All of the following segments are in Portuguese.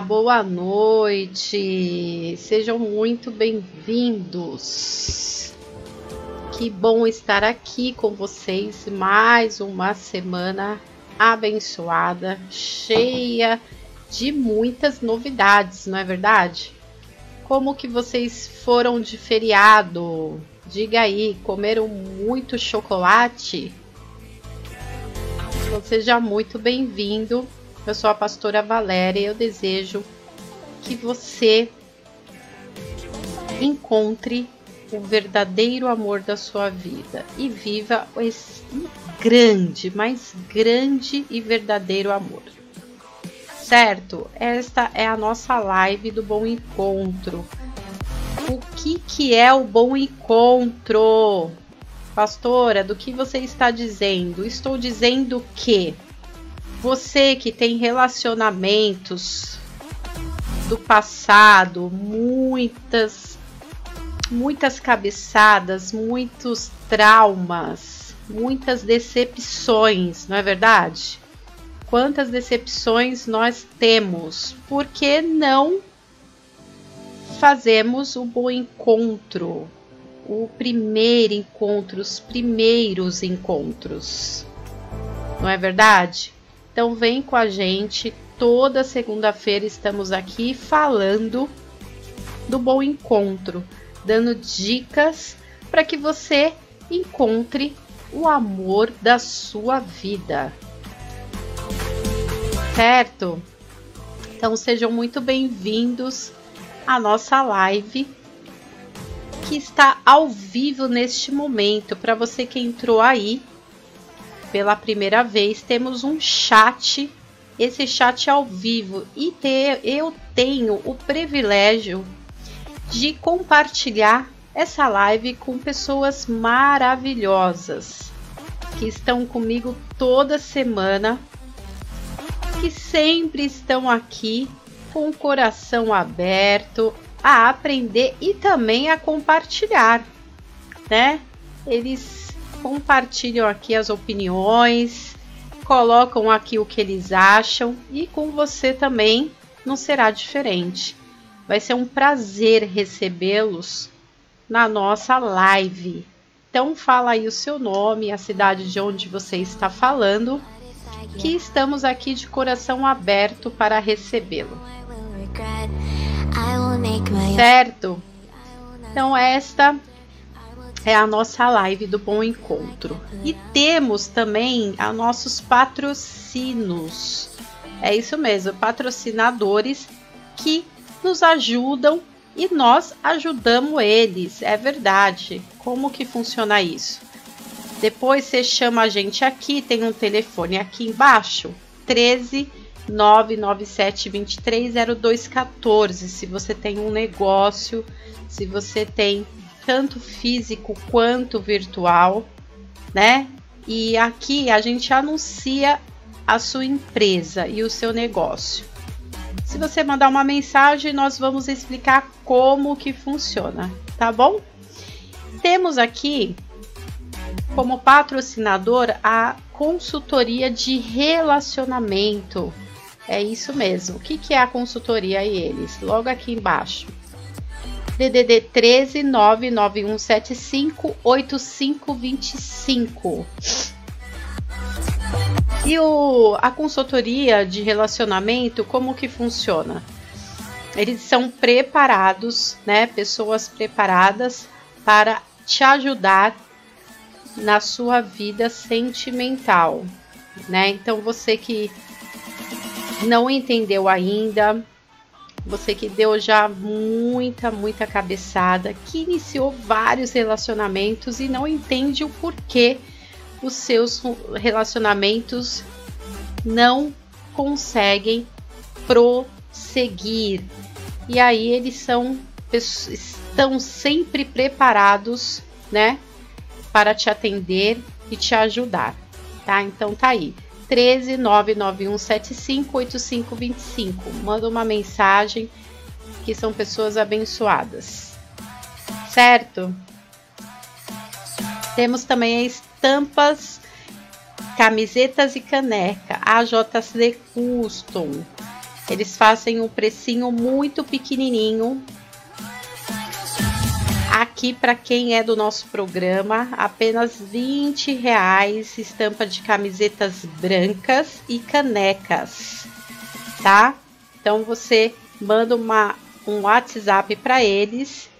Boa noite. Sejam muito bem-vindos. Que bom estar aqui com vocês mais uma semana abençoada, cheia de muitas novidades, não é verdade? Como que vocês foram de feriado? Diga aí, comeram muito chocolate? Então, seja muito bem-vindo. Eu sou a pastora Valéria e eu desejo que você encontre o verdadeiro amor da sua vida e viva esse grande, mais grande e verdadeiro amor. Certo? Esta é a nossa live do Bom Encontro. O que, que é o Bom Encontro? Pastora, do que você está dizendo? Estou dizendo que você que tem relacionamentos do passado, muitas muitas cabeçadas, muitos traumas, muitas decepções, não é verdade? Quantas decepções nós temos? Por que não fazemos o bom encontro? O primeiro encontro, os primeiros encontros. Não é verdade? Então vem com a gente. Toda segunda-feira estamos aqui falando do bom encontro, dando dicas para que você encontre o amor da sua vida. Certo? Então sejam muito bem-vindos à nossa live que está ao vivo neste momento. Para você que entrou aí pela primeira vez, temos um chat. Esse chat ao vivo e ter, eu tenho o privilégio de compartilhar essa live com pessoas maravilhosas que estão comigo toda semana, que sempre estão aqui com o coração aberto a aprender e também a compartilhar, né? Eles compartilham aqui as opiniões, colocam aqui o que eles acham e com você também não será diferente. Vai ser um prazer recebê-los na nossa live. Então fala aí o seu nome, a cidade de onde você está falando, que estamos aqui de coração aberto para recebê-lo. Certo? Então esta é a nossa live do Bom Encontro. E temos também a nossos patrocinos. É isso mesmo, patrocinadores que nos ajudam e nós ajudamos eles, é verdade. Como que funciona isso? Depois você chama a gente aqui, tem um telefone aqui embaixo, 13 997 23 0214. Se você tem um negócio, se você tem tanto físico quanto virtual, né? E aqui a gente anuncia a sua empresa e o seu negócio. Se você mandar uma mensagem, nós vamos explicar como que funciona, tá bom? Temos aqui como patrocinador a consultoria de relacionamento. É isso mesmo. O que, que é a consultoria e eles? Logo aqui embaixo. DDD 13 99175 8525. E o, a consultoria de relacionamento, como que funciona? Eles são preparados, né? Pessoas preparadas para te ajudar na sua vida sentimental, né? Então você que não entendeu ainda, você que deu já muita, muita cabeçada, que iniciou vários relacionamentos e não entende o porquê os seus relacionamentos não conseguem prosseguir. E aí eles são estão sempre preparados, né, para te atender e te ajudar, tá? Então tá aí. 13 991758525. Manda uma mensagem que são pessoas abençoadas. Certo? Temos também estampas, camisetas e caneca. AJC Custom. Eles fazem um precinho muito pequenininho. Aqui para quem é do nosso programa, apenas 20 reais estampa de camisetas brancas e canecas, tá? Então você manda uma, um WhatsApp para eles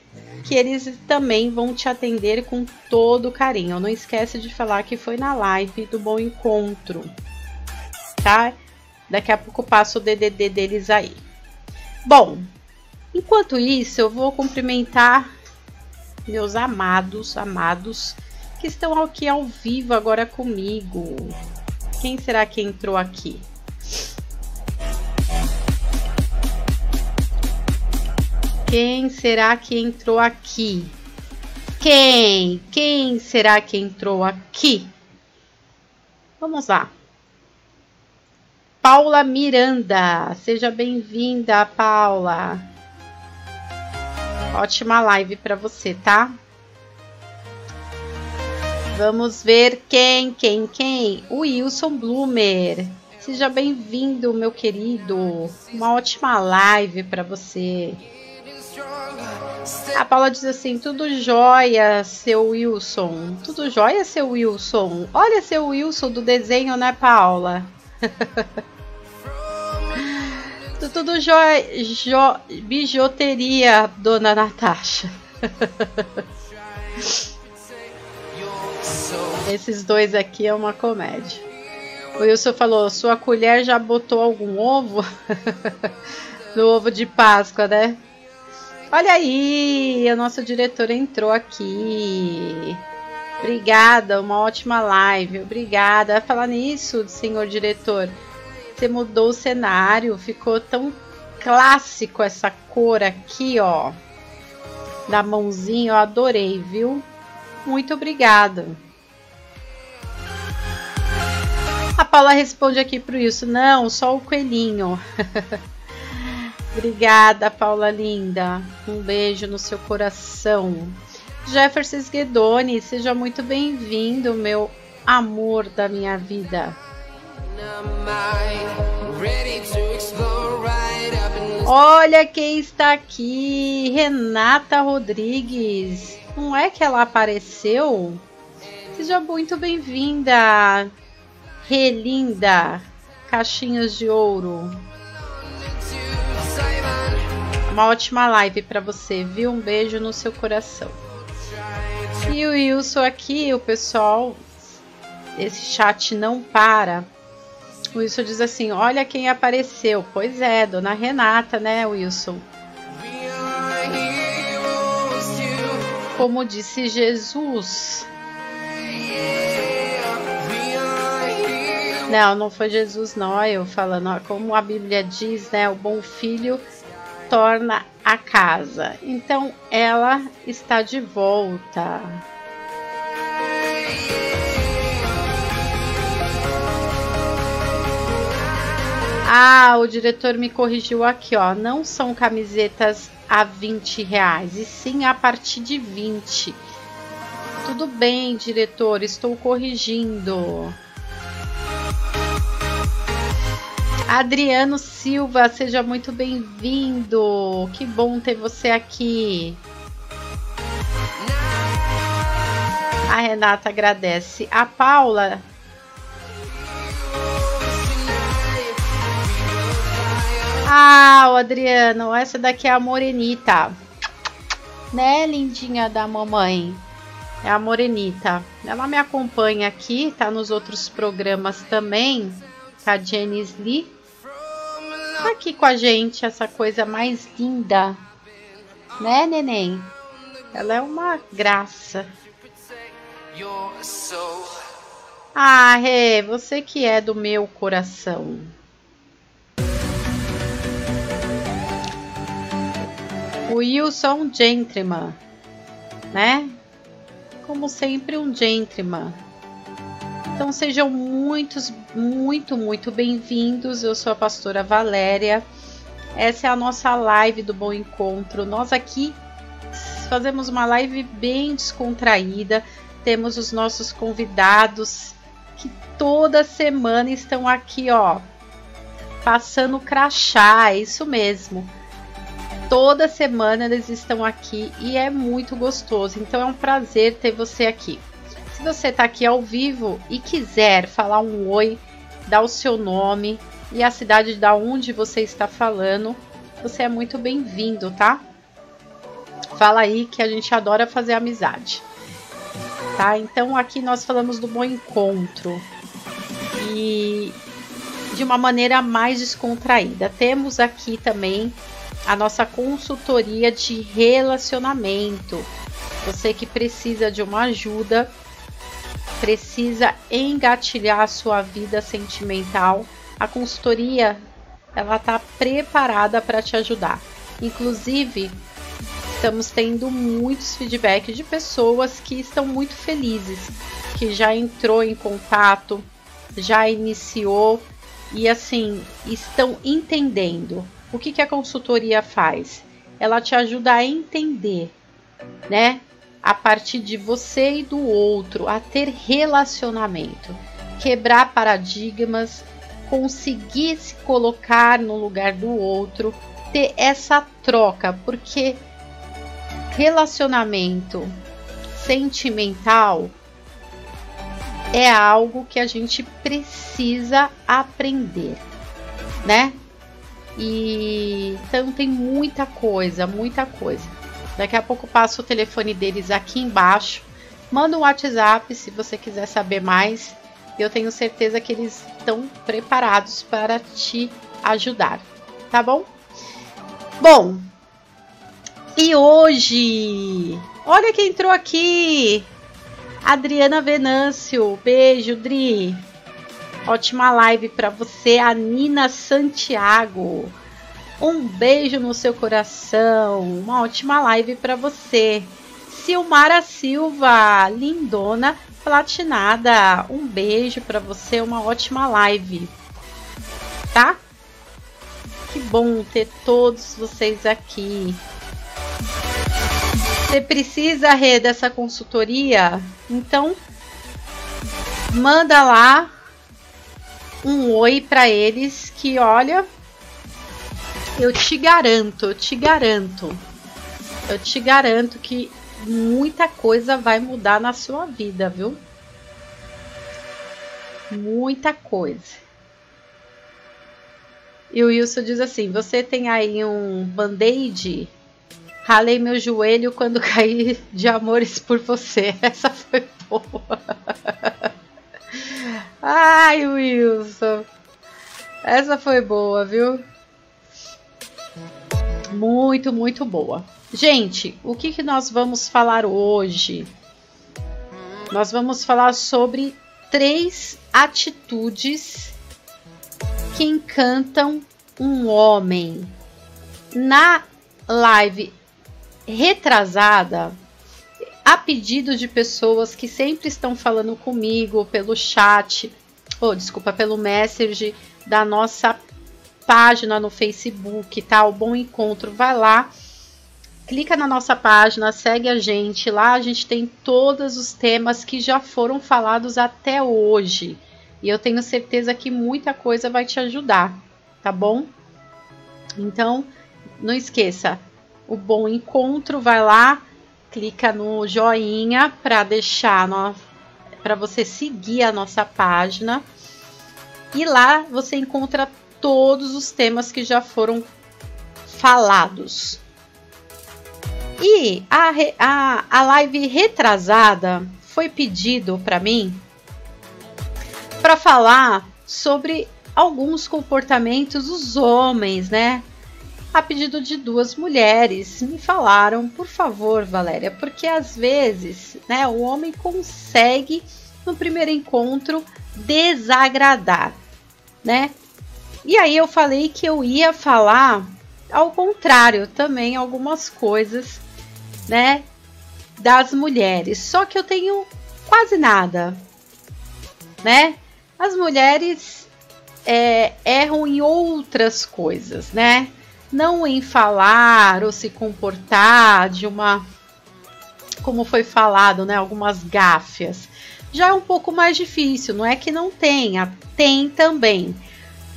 que eles também vão te atender com todo carinho. Não esquece de falar que foi na live do Bom Encontro, tá? Daqui a pouco passo o DDD deles aí. Bom, enquanto isso, eu vou cumprimentar meus amados, amados, que estão aqui ao vivo agora comigo. Quem será que entrou aqui? Quem será que entrou aqui? Quem? Quem será que entrou aqui? Vamos lá. Paula Miranda. Seja bem-vinda, Paula. Ótima live para você, tá? Vamos ver quem, quem, quem? O Wilson Blumer. Seja bem-vindo, meu querido. Uma ótima live para você. A Paula diz assim: tudo jóia, seu Wilson. Tudo jóia, seu Wilson. Olha, seu Wilson do desenho, né, Paula? Tudo jo, jo, bijuteria, dona Natasha. Esses dois aqui é uma comédia. O Wilson falou: sua colher já botou algum ovo? no ovo de Páscoa, né? Olha aí, o nosso diretor entrou aqui. Obrigada, uma ótima live. Obrigada. Falar nisso, senhor diretor. Você mudou o cenário, ficou tão clássico essa cor aqui, ó. Da mãozinha, eu adorei, viu? Muito obrigada. A Paula responde aqui pro isso. Não, só o coelhinho. Obrigada, Paula linda. Um beijo no seu coração. Jefferson Guedoni, seja muito bem-vindo, meu amor da minha vida. Olha quem está aqui, Renata Rodrigues. Não é que ela apareceu? Seja muito bem-vinda, Relinda, Caixinhas de Ouro. Uma ótima live para você, viu? Um beijo no seu coração. E o Wilson aqui, o pessoal, esse chat não para. Wilson diz assim: Olha quem apareceu. Pois é, dona Renata, né, Wilson? Como disse Jesus. Não, não foi Jesus, não. Eu falando, como a Bíblia diz, né? O bom filho torna a casa. Então ela está de volta. Ah, o diretor me corrigiu aqui, ó. Não são camisetas a 20 reais, e sim a partir de 20. Tudo bem, diretor, estou corrigindo. Adriano Silva, seja muito bem-vindo. Que bom ter você aqui. A Renata agradece. A Paula. Ah, Adriano, essa daqui é a Morenita. Né, lindinha da mamãe? É a Morenita. Ela me acompanha aqui, tá nos outros programas também. Tá a Janice Lee tá aqui com a gente, essa coisa mais linda. Né, neném? Ela é uma graça. Ah, Rê, você que é do meu coração. Wilson gentleman, né? Como sempre, um gentleman. Então sejam muitos, muito, muito bem-vindos. Eu sou a pastora Valéria. Essa é a nossa live do Bom Encontro. Nós aqui fazemos uma live bem descontraída. Temos os nossos convidados que toda semana estão aqui, ó, passando crachá, é isso mesmo. Toda semana eles estão aqui e é muito gostoso. Então é um prazer ter você aqui. Se você está aqui ao vivo e quiser falar um oi, dar o seu nome e a cidade da onde você está falando, você é muito bem-vindo, tá? Fala aí que a gente adora fazer amizade. Tá? Então aqui nós falamos do bom encontro e de uma maneira mais descontraída. Temos aqui também a nossa consultoria de relacionamento. Você que precisa de uma ajuda precisa engatilhar a sua vida sentimental, a consultoria ela está preparada para te ajudar. Inclusive, estamos tendo muitos feedbacks de pessoas que estão muito felizes, que já entrou em contato, já iniciou e assim estão entendendo. O que, que a consultoria faz? Ela te ajuda a entender, né? a partir de você e do outro, a ter relacionamento, quebrar paradigmas, conseguir se colocar no lugar do outro, ter essa troca, porque relacionamento sentimental é algo que a gente precisa aprender, né? E então tem muita coisa, muita coisa. Daqui a pouco passo o telefone deles aqui embaixo. Manda um WhatsApp se você quiser saber mais. Eu tenho certeza que eles estão preparados para te ajudar, tá bom? Bom, e hoje, olha quem entrou aqui, Adriana Venâncio. Beijo, Dri. Ótima live para você, a Nina Santiago. Um beijo no seu coração. Uma ótima live para você. Silmara Silva, lindona, platinada. Um beijo para você, uma ótima live. Tá? Que bom ter todos vocês aqui. Você precisa, Rê, dessa consultoria? Então, manda lá um oi para eles que, olha, eu te garanto, eu te garanto, eu te garanto que muita coisa vai mudar na sua vida, viu? Muita coisa. E o Wilson diz assim: Você tem aí um band-aid? Ralei meu joelho quando caí de amores por você. Essa foi boa. Ai, Wilson. Essa foi boa, viu? muito, muito boa. Gente, o que, que nós vamos falar hoje? Nós vamos falar sobre três atitudes que encantam um homem. Na live retrasada, a pedido de pessoas que sempre estão falando comigo pelo chat, ou desculpa, pelo message da nossa página no Facebook, tá? O Bom Encontro, vai lá, clica na nossa página, segue a gente. Lá a gente tem todos os temas que já foram falados até hoje. E eu tenho certeza que muita coisa vai te ajudar, tá bom? Então, não esqueça, o Bom Encontro, vai lá, clica no joinha para deixar para você seguir a nossa página. E lá você encontra todos os temas que já foram falados. E a, a, a live retrasada foi pedido para mim para falar sobre alguns comportamentos dos homens, né? A pedido de duas mulheres, me falaram, por favor, Valéria, porque às vezes, né, o homem consegue no primeiro encontro desagradar, né? E aí eu falei que eu ia falar ao contrário também algumas coisas, né, das mulheres. Só que eu tenho quase nada. né? As mulheres é, erram em outras coisas, né? Não em falar ou se comportar de uma, como foi falado, né? Algumas gáfias. Já é um pouco mais difícil, não é que não tenha, tem também.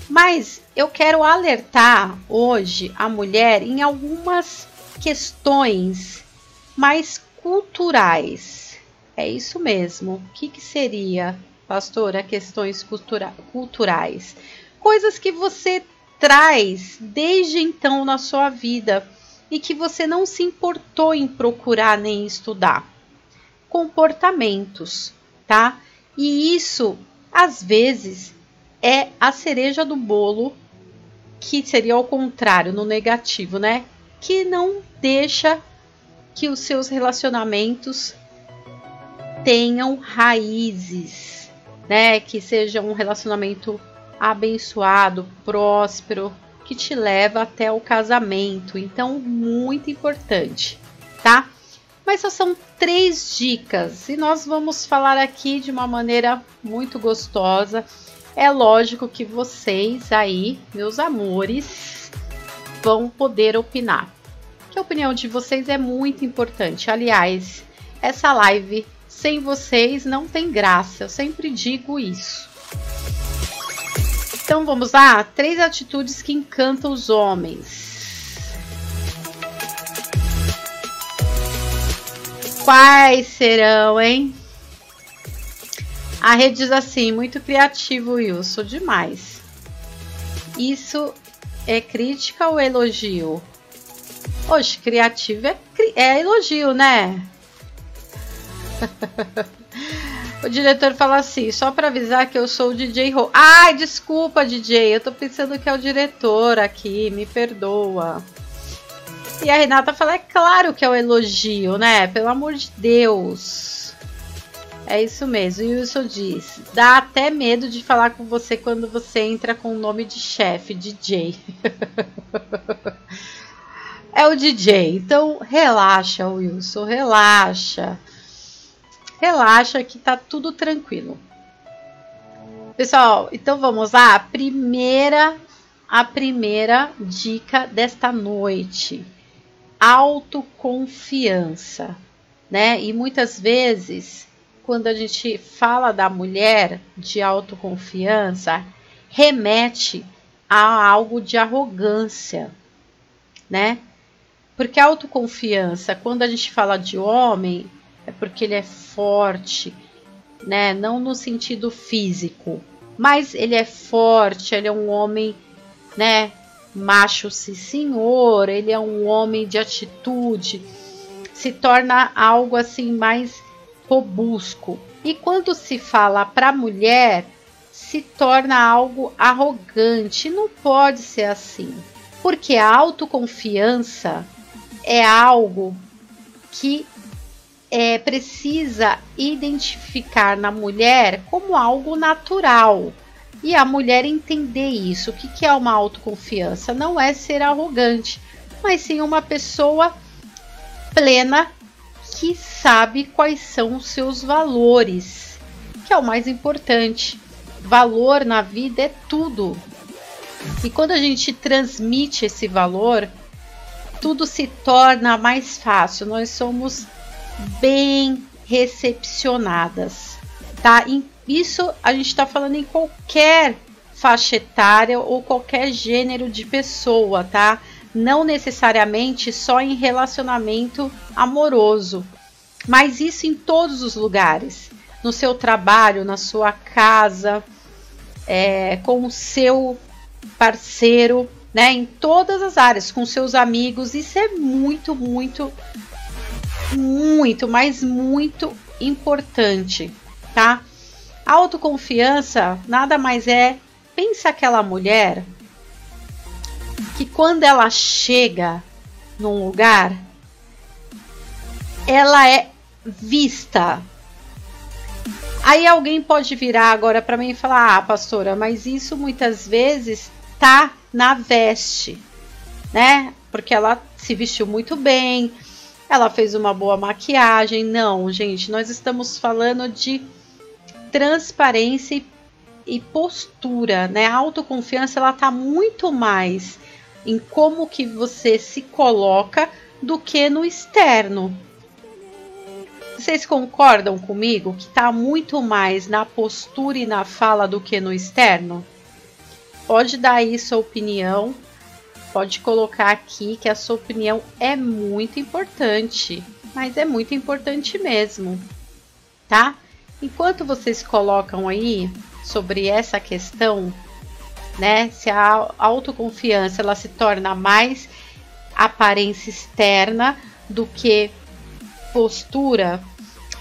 Mas eu quero alertar hoje a mulher em algumas questões mais culturais. É isso mesmo. O que, que seria, pastora, questões cultura culturais? Coisas que você traz desde então na sua vida e que você não se importou em procurar nem estudar. Comportamentos, tá? E isso, às vezes, é a cereja do bolo, que seria ao contrário, no negativo, né? Que não deixa que os seus relacionamentos tenham raízes, né? Que seja um relacionamento abençoado, próspero, que te leva até o casamento. Então, muito importante, tá? Mas só são três dicas e nós vamos falar aqui de uma maneira muito gostosa. É lógico que vocês aí, meus amores, vão poder opinar que a opinião de vocês é muito importante. Aliás, essa live sem vocês não tem graça, eu sempre digo isso. Então vamos lá, três atitudes que encantam os homens. Quais serão, hein? A rede diz assim, muito criativo, Wilson, demais. Isso é crítica ou elogio? Oxe, criativo é, é elogio, né? o diretor fala assim, só para avisar que eu sou o DJ Ro. Ai, desculpa, DJ, eu tô pensando que é o diretor aqui, me perdoa. E a Renata fala, é claro que é o elogio, né? Pelo amor de Deus. É isso mesmo. E o Wilson diz: dá até medo de falar com você quando você entra com o nome de chefe, DJ. é o DJ. Então relaxa, Wilson, relaxa. Relaxa que tá tudo tranquilo. Pessoal, então vamos lá. A primeira, a primeira dica desta noite: autoconfiança, né? E muitas vezes, quando a gente fala da mulher de autoconfiança, remete a algo de arrogância, né? Porque a autoconfiança, quando a gente fala de homem, é porque ele é forte, né? Não no sentido físico, mas ele é forte, ele é um homem, né? Macho sim senhor, ele é um homem de atitude, se torna algo assim mais robusco. E quando se fala para mulher, se torna algo arrogante. Não pode ser assim, porque a autoconfiança é algo que é, precisa identificar na mulher como algo natural. E a mulher entender isso. O que, que é uma autoconfiança? Não é ser arrogante, mas sim uma pessoa plena que sabe quais são os seus valores, que é o mais importante. Valor na vida é tudo. E quando a gente transmite esse valor, tudo se torna mais fácil. Nós somos bem recepcionadas, tá? Isso a gente está falando em qualquer faixa etária ou qualquer gênero de pessoa, tá? Não necessariamente só em relacionamento amoroso, mas isso em todos os lugares, no seu trabalho, na sua casa, é, com o seu parceiro, né? Em todas as áreas, com seus amigos. Isso é muito, muito, muito, mas muito importante, tá? Autoconfiança nada mais é. Pensa aquela mulher que quando ela chega num lugar, ela é vista. Aí alguém pode virar agora para mim e falar: "Ah, pastora, mas isso muitas vezes tá na veste, né? Porque ela se vestiu muito bem, ela fez uma boa maquiagem. Não, gente, nós estamos falando de transparência e, e postura, né? A autoconfiança ela tá muito mais em como que você se coloca do que no externo. Vocês concordam comigo que está muito mais na postura e na fala do que no externo? Pode dar aí sua opinião, pode colocar aqui que a sua opinião é muito importante, mas é muito importante mesmo, tá? Enquanto vocês colocam aí sobre essa questão, né, se a autoconfiança ela se torna mais aparência externa do que postura.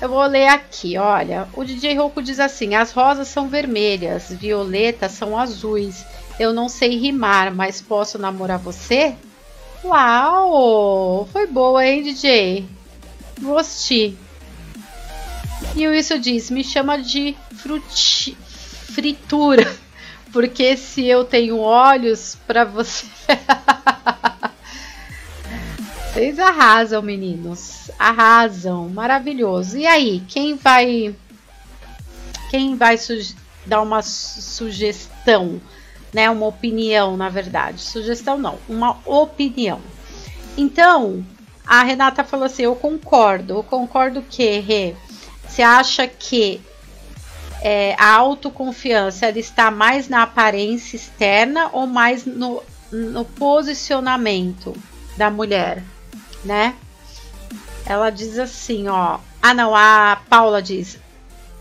Eu vou ler aqui, olha. O DJ Roku diz assim: as rosas são vermelhas, violetas são azuis. Eu não sei rimar, mas posso namorar você? Uau! Foi boa, hein, DJ? Gostei. E o Wilson diz: me chama de fruti fritura, porque se eu tenho olhos para você. Vocês arrasam, meninos. Arrasam. Maravilhoso. E aí, quem vai. Quem vai dar uma sugestão? Né? Uma opinião, na verdade. Sugestão não, uma opinião. Então, a Renata falou assim: Eu concordo. Eu concordo que, Rê, você acha que é, a autoconfiança ela está mais na aparência externa ou mais no, no posicionamento da mulher? né? Ela diz assim, ó. Ah, não, a Paula diz: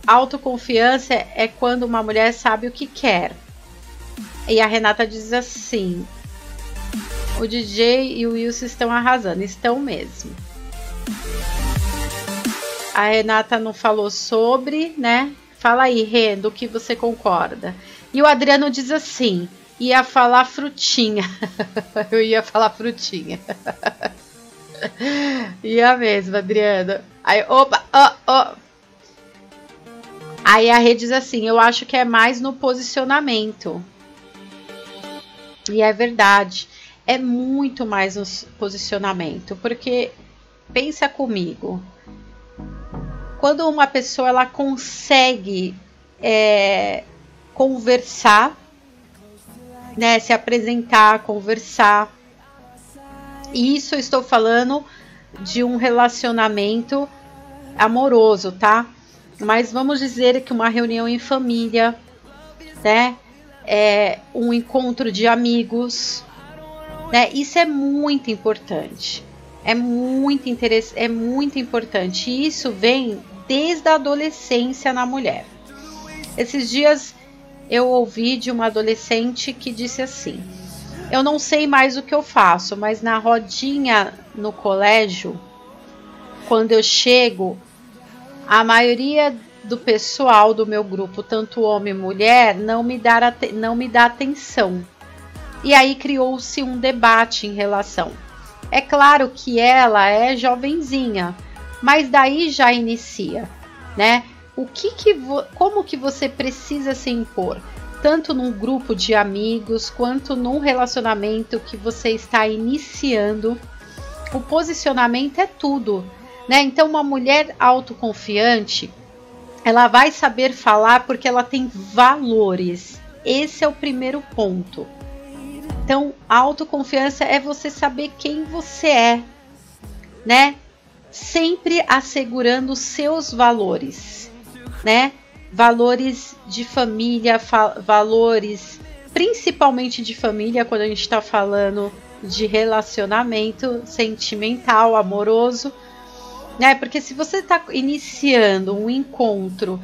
autoconfiança é quando uma mulher sabe o que quer. E a Renata diz assim: o DJ e o Wilson estão arrasando, estão mesmo. A Renata não falou sobre, né? Fala aí, Rê, do que você concorda. E o Adriano diz assim: ia falar frutinha. Eu ia falar frutinha. e a mesma, Adriana. Aí, opa, ó, ó. Aí a rede diz assim: eu acho que é mais no posicionamento. E é verdade. É muito mais no posicionamento. Porque pensa comigo. Quando uma pessoa ela consegue é, conversar, né, se apresentar, conversar, e isso eu estou falando de um relacionamento amoroso, tá? Mas vamos dizer que uma reunião em família, né? É um encontro de amigos, né? Isso é muito importante. É muito interessante, é muito importante. Isso vem desde a adolescência na mulher. Esses dias eu ouvi de uma adolescente que disse assim: eu não sei mais o que eu faço, mas na rodinha no colégio, quando eu chego, a maioria do pessoal do meu grupo, tanto homem e mulher, não me dá, não me dá atenção. E aí criou-se um debate em relação. É claro que ela é jovenzinha, mas daí já inicia, né? O que que como que você precisa se impor? tanto num grupo de amigos quanto num relacionamento que você está iniciando. O posicionamento é tudo, né? Então, uma mulher autoconfiante, ela vai saber falar porque ela tem valores. Esse é o primeiro ponto. Então, autoconfiança é você saber quem você é, né? Sempre assegurando seus valores, né? valores de família, valores principalmente de família, quando a gente está falando de relacionamento sentimental, amoroso, né? Porque se você está iniciando um encontro,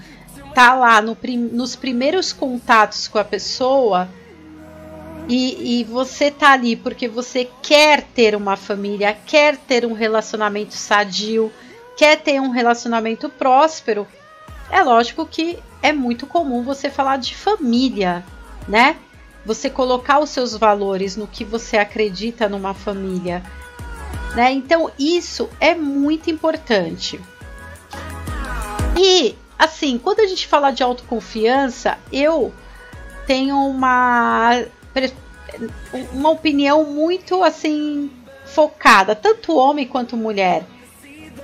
tá lá no prim nos primeiros contatos com a pessoa e, e você tá ali porque você quer ter uma família, quer ter um relacionamento sadio, quer ter um relacionamento próspero, é lógico que é muito comum você falar de família, né? Você colocar os seus valores no que você acredita numa família, né? Então isso é muito importante. E assim, quando a gente fala de autoconfiança, eu tenho uma uma opinião muito assim focada, tanto homem quanto mulher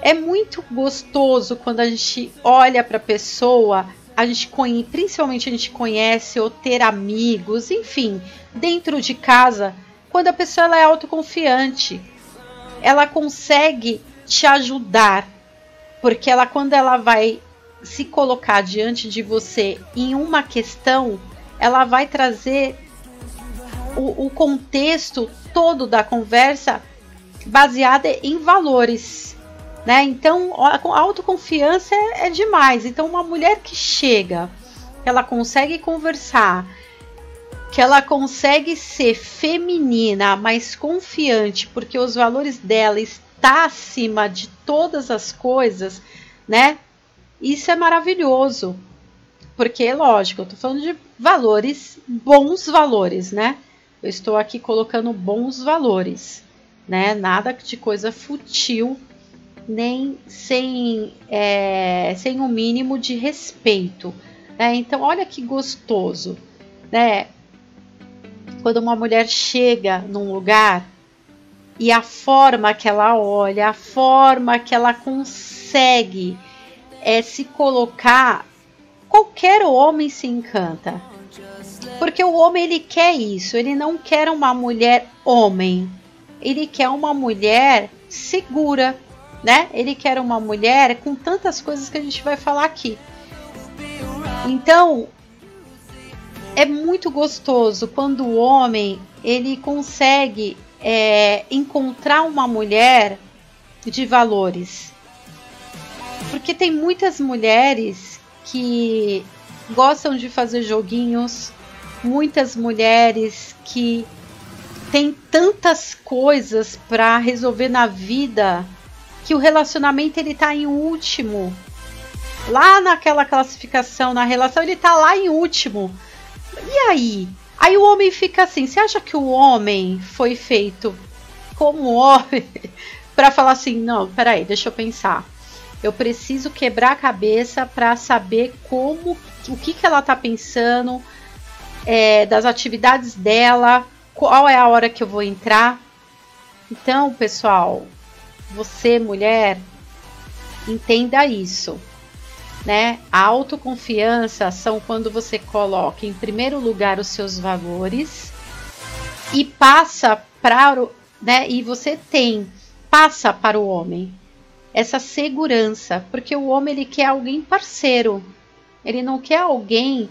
é muito gostoso quando a gente olha para a pessoa a gente conhece, principalmente a gente conhece ou ter amigos, enfim, dentro de casa, quando a pessoa ela é autoconfiante, ela consegue te ajudar, porque ela quando ela vai se colocar diante de você em uma questão, ela vai trazer o, o contexto todo da conversa baseada em valores. Né? Então, a autoconfiança é, é demais. Então, uma mulher que chega, ela consegue conversar, que ela consegue ser feminina, mas confiante, porque os valores dela está acima de todas as coisas, né? Isso é maravilhoso. Porque, lógico, eu tô falando de valores, bons valores, né? Eu estou aqui colocando bons valores, né? Nada de coisa futil, nem sem, é, sem um mínimo de respeito. Né? Então, olha que gostoso, né? Quando uma mulher chega num lugar e a forma que ela olha, a forma que ela consegue é, se colocar, qualquer homem se encanta. Porque o homem ele quer isso, ele não quer uma mulher homem. Ele quer uma mulher segura, né? Ele quer uma mulher com tantas coisas que a gente vai falar aqui. Então, é muito gostoso quando o homem ele consegue é, encontrar uma mulher de valores. Porque tem muitas mulheres que gostam de fazer joguinhos, muitas mulheres que têm tantas coisas para resolver na vida que o relacionamento ele tá em último. Lá naquela classificação na relação, ele tá lá em último. E aí? Aí o homem fica assim: você acha que o homem foi feito como homem para falar assim: não, peraí, deixa eu pensar. Eu preciso quebrar a cabeça para saber como, o que, que ela tá pensando, é, das atividades dela, qual é a hora que eu vou entrar. Então, pessoal, você, mulher, entenda isso. Né? A autoconfiança são quando você coloca em primeiro lugar os seus valores e passa para né? E você tem passa para o homem essa segurança, porque o homem ele quer alguém parceiro. Ele não quer alguém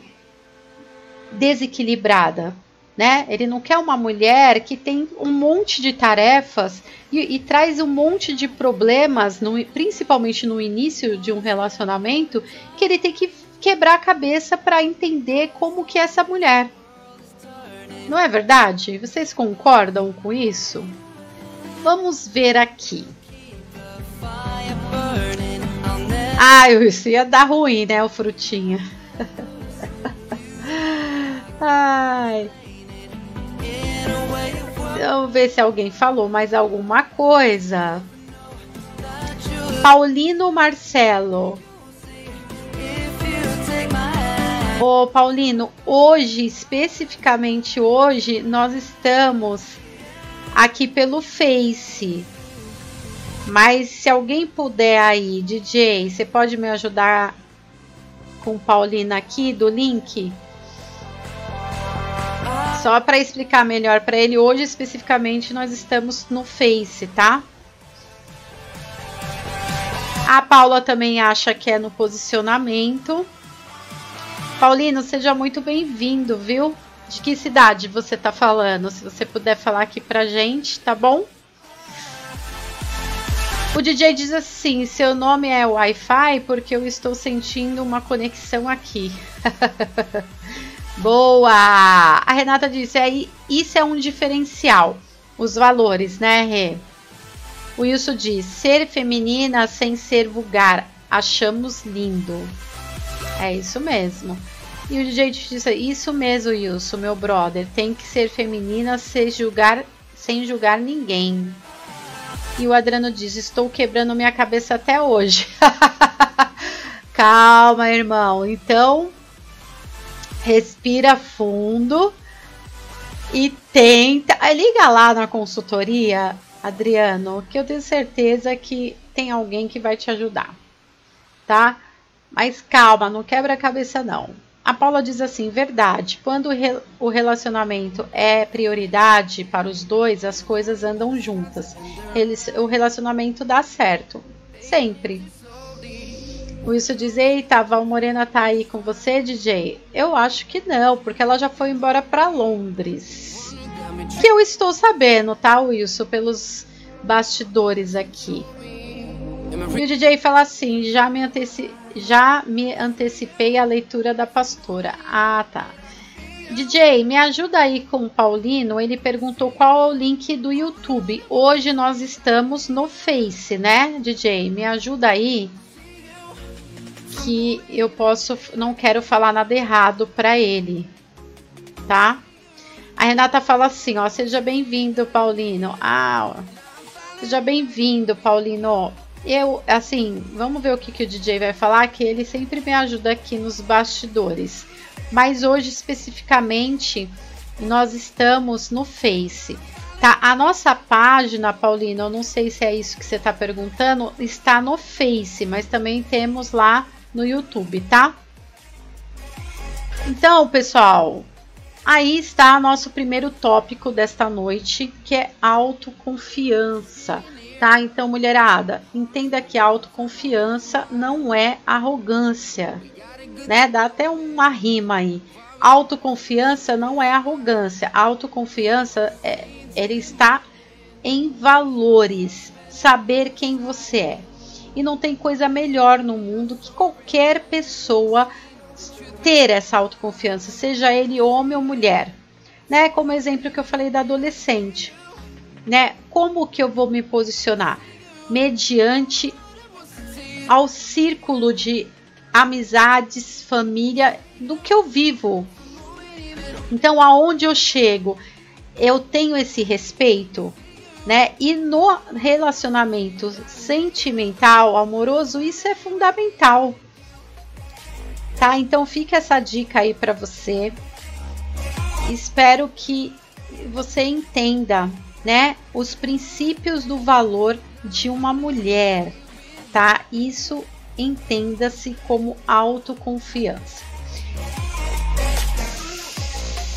desequilibrada, né? Ele não quer uma mulher que tem um monte de tarefas e, e traz um monte de problemas, no, principalmente no início de um relacionamento, que ele tem que quebrar a cabeça para entender como que é essa mulher. Não é verdade? Vocês concordam com isso? Vamos ver aqui. Ah, isso ia dar ruim, né? O frutinha. Ai. Vamos ver se alguém falou mais alguma coisa. Paulino Marcelo. Ô Paulino, hoje, especificamente hoje, nós estamos aqui pelo Face. Mas se alguém puder aí, DJ, você pode me ajudar com Paulina aqui do link? Só para explicar melhor para ele, hoje especificamente nós estamos no Face, tá? A Paula também acha que é no posicionamento. Paulino, seja muito bem-vindo, viu? De que cidade você tá falando? Se você puder falar aqui pra gente, tá bom? O DJ diz assim: seu nome é Wi-Fi porque eu estou sentindo uma conexão aqui. Boa! A Renata disse: aí, isso é um diferencial. Os valores, né, Rê? O Wilson diz: ser feminina sem ser vulgar. Achamos lindo. É isso mesmo. E o DJ diz: Isso mesmo, Wilson, meu brother. Tem que ser feminina sem julgar, sem julgar ninguém. E o Adriano diz: Estou quebrando minha cabeça até hoje. Calma, irmão. Então, respira fundo e tenta. Liga lá na consultoria, Adriano, que eu tenho certeza que tem alguém que vai te ajudar, tá? Mas calma, não quebra a cabeça não. A Paula diz assim: verdade, quando o relacionamento é prioridade para os dois, as coisas andam juntas. Eles, o relacionamento dá certo. Sempre. O Wilson diz: Eita, a Val Morena tá aí com você, DJ? Eu acho que não, porque ela já foi embora para Londres. Que eu estou sabendo, tá, Wilson, pelos bastidores aqui. E o DJ fala assim: já me, anteci já me antecipei a leitura da pastora. Ah, tá. DJ, me ajuda aí com o Paulino. Ele perguntou qual é o link do YouTube. Hoje nós estamos no Face, né, DJ? Me ajuda aí. Que eu posso, não quero falar nada errado para ele, tá? A Renata fala assim, ó, seja bem-vindo, Paulino. Ah, seja bem-vindo, Paulino. Eu, assim, vamos ver o que, que o DJ vai falar, que ele sempre me ajuda aqui nos bastidores. Mas hoje, especificamente, nós estamos no Face. Tá? A nossa página, Paulina, eu não sei se é isso que você está perguntando, está no Face, mas também temos lá no YouTube, tá? Então, pessoal, aí está nosso primeiro tópico desta noite, que é autoconfiança tá? Então, mulherada, entenda que autoconfiança não é arrogância, né? Dá até uma rima aí. Autoconfiança não é arrogância. Autoconfiança é, ele está em valores, saber quem você é. E não tem coisa melhor no mundo que qualquer pessoa ter essa autoconfiança, seja ele homem ou mulher. Né? Como exemplo que eu falei da adolescente né? Como que eu vou me posicionar? Mediante ao círculo de amizades, família do que eu vivo. Então, aonde eu chego, eu tenho esse respeito, né? E no relacionamento sentimental, amoroso, isso é fundamental. Tá? Então fica essa dica aí para você. Espero que você entenda né, os princípios do valor de uma mulher, tá? Isso entenda-se como autoconfiança.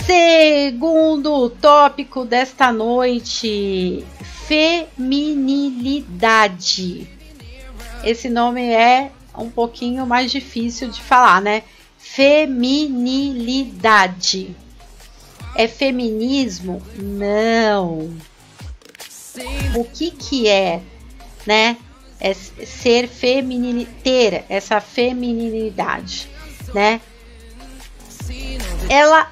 Segundo tópico desta noite, feminilidade. Esse nome é um pouquinho mais difícil de falar, né? Feminilidade. É feminismo? Não o que que é, né? É ser feminino, ter essa feminilidade, né? Ela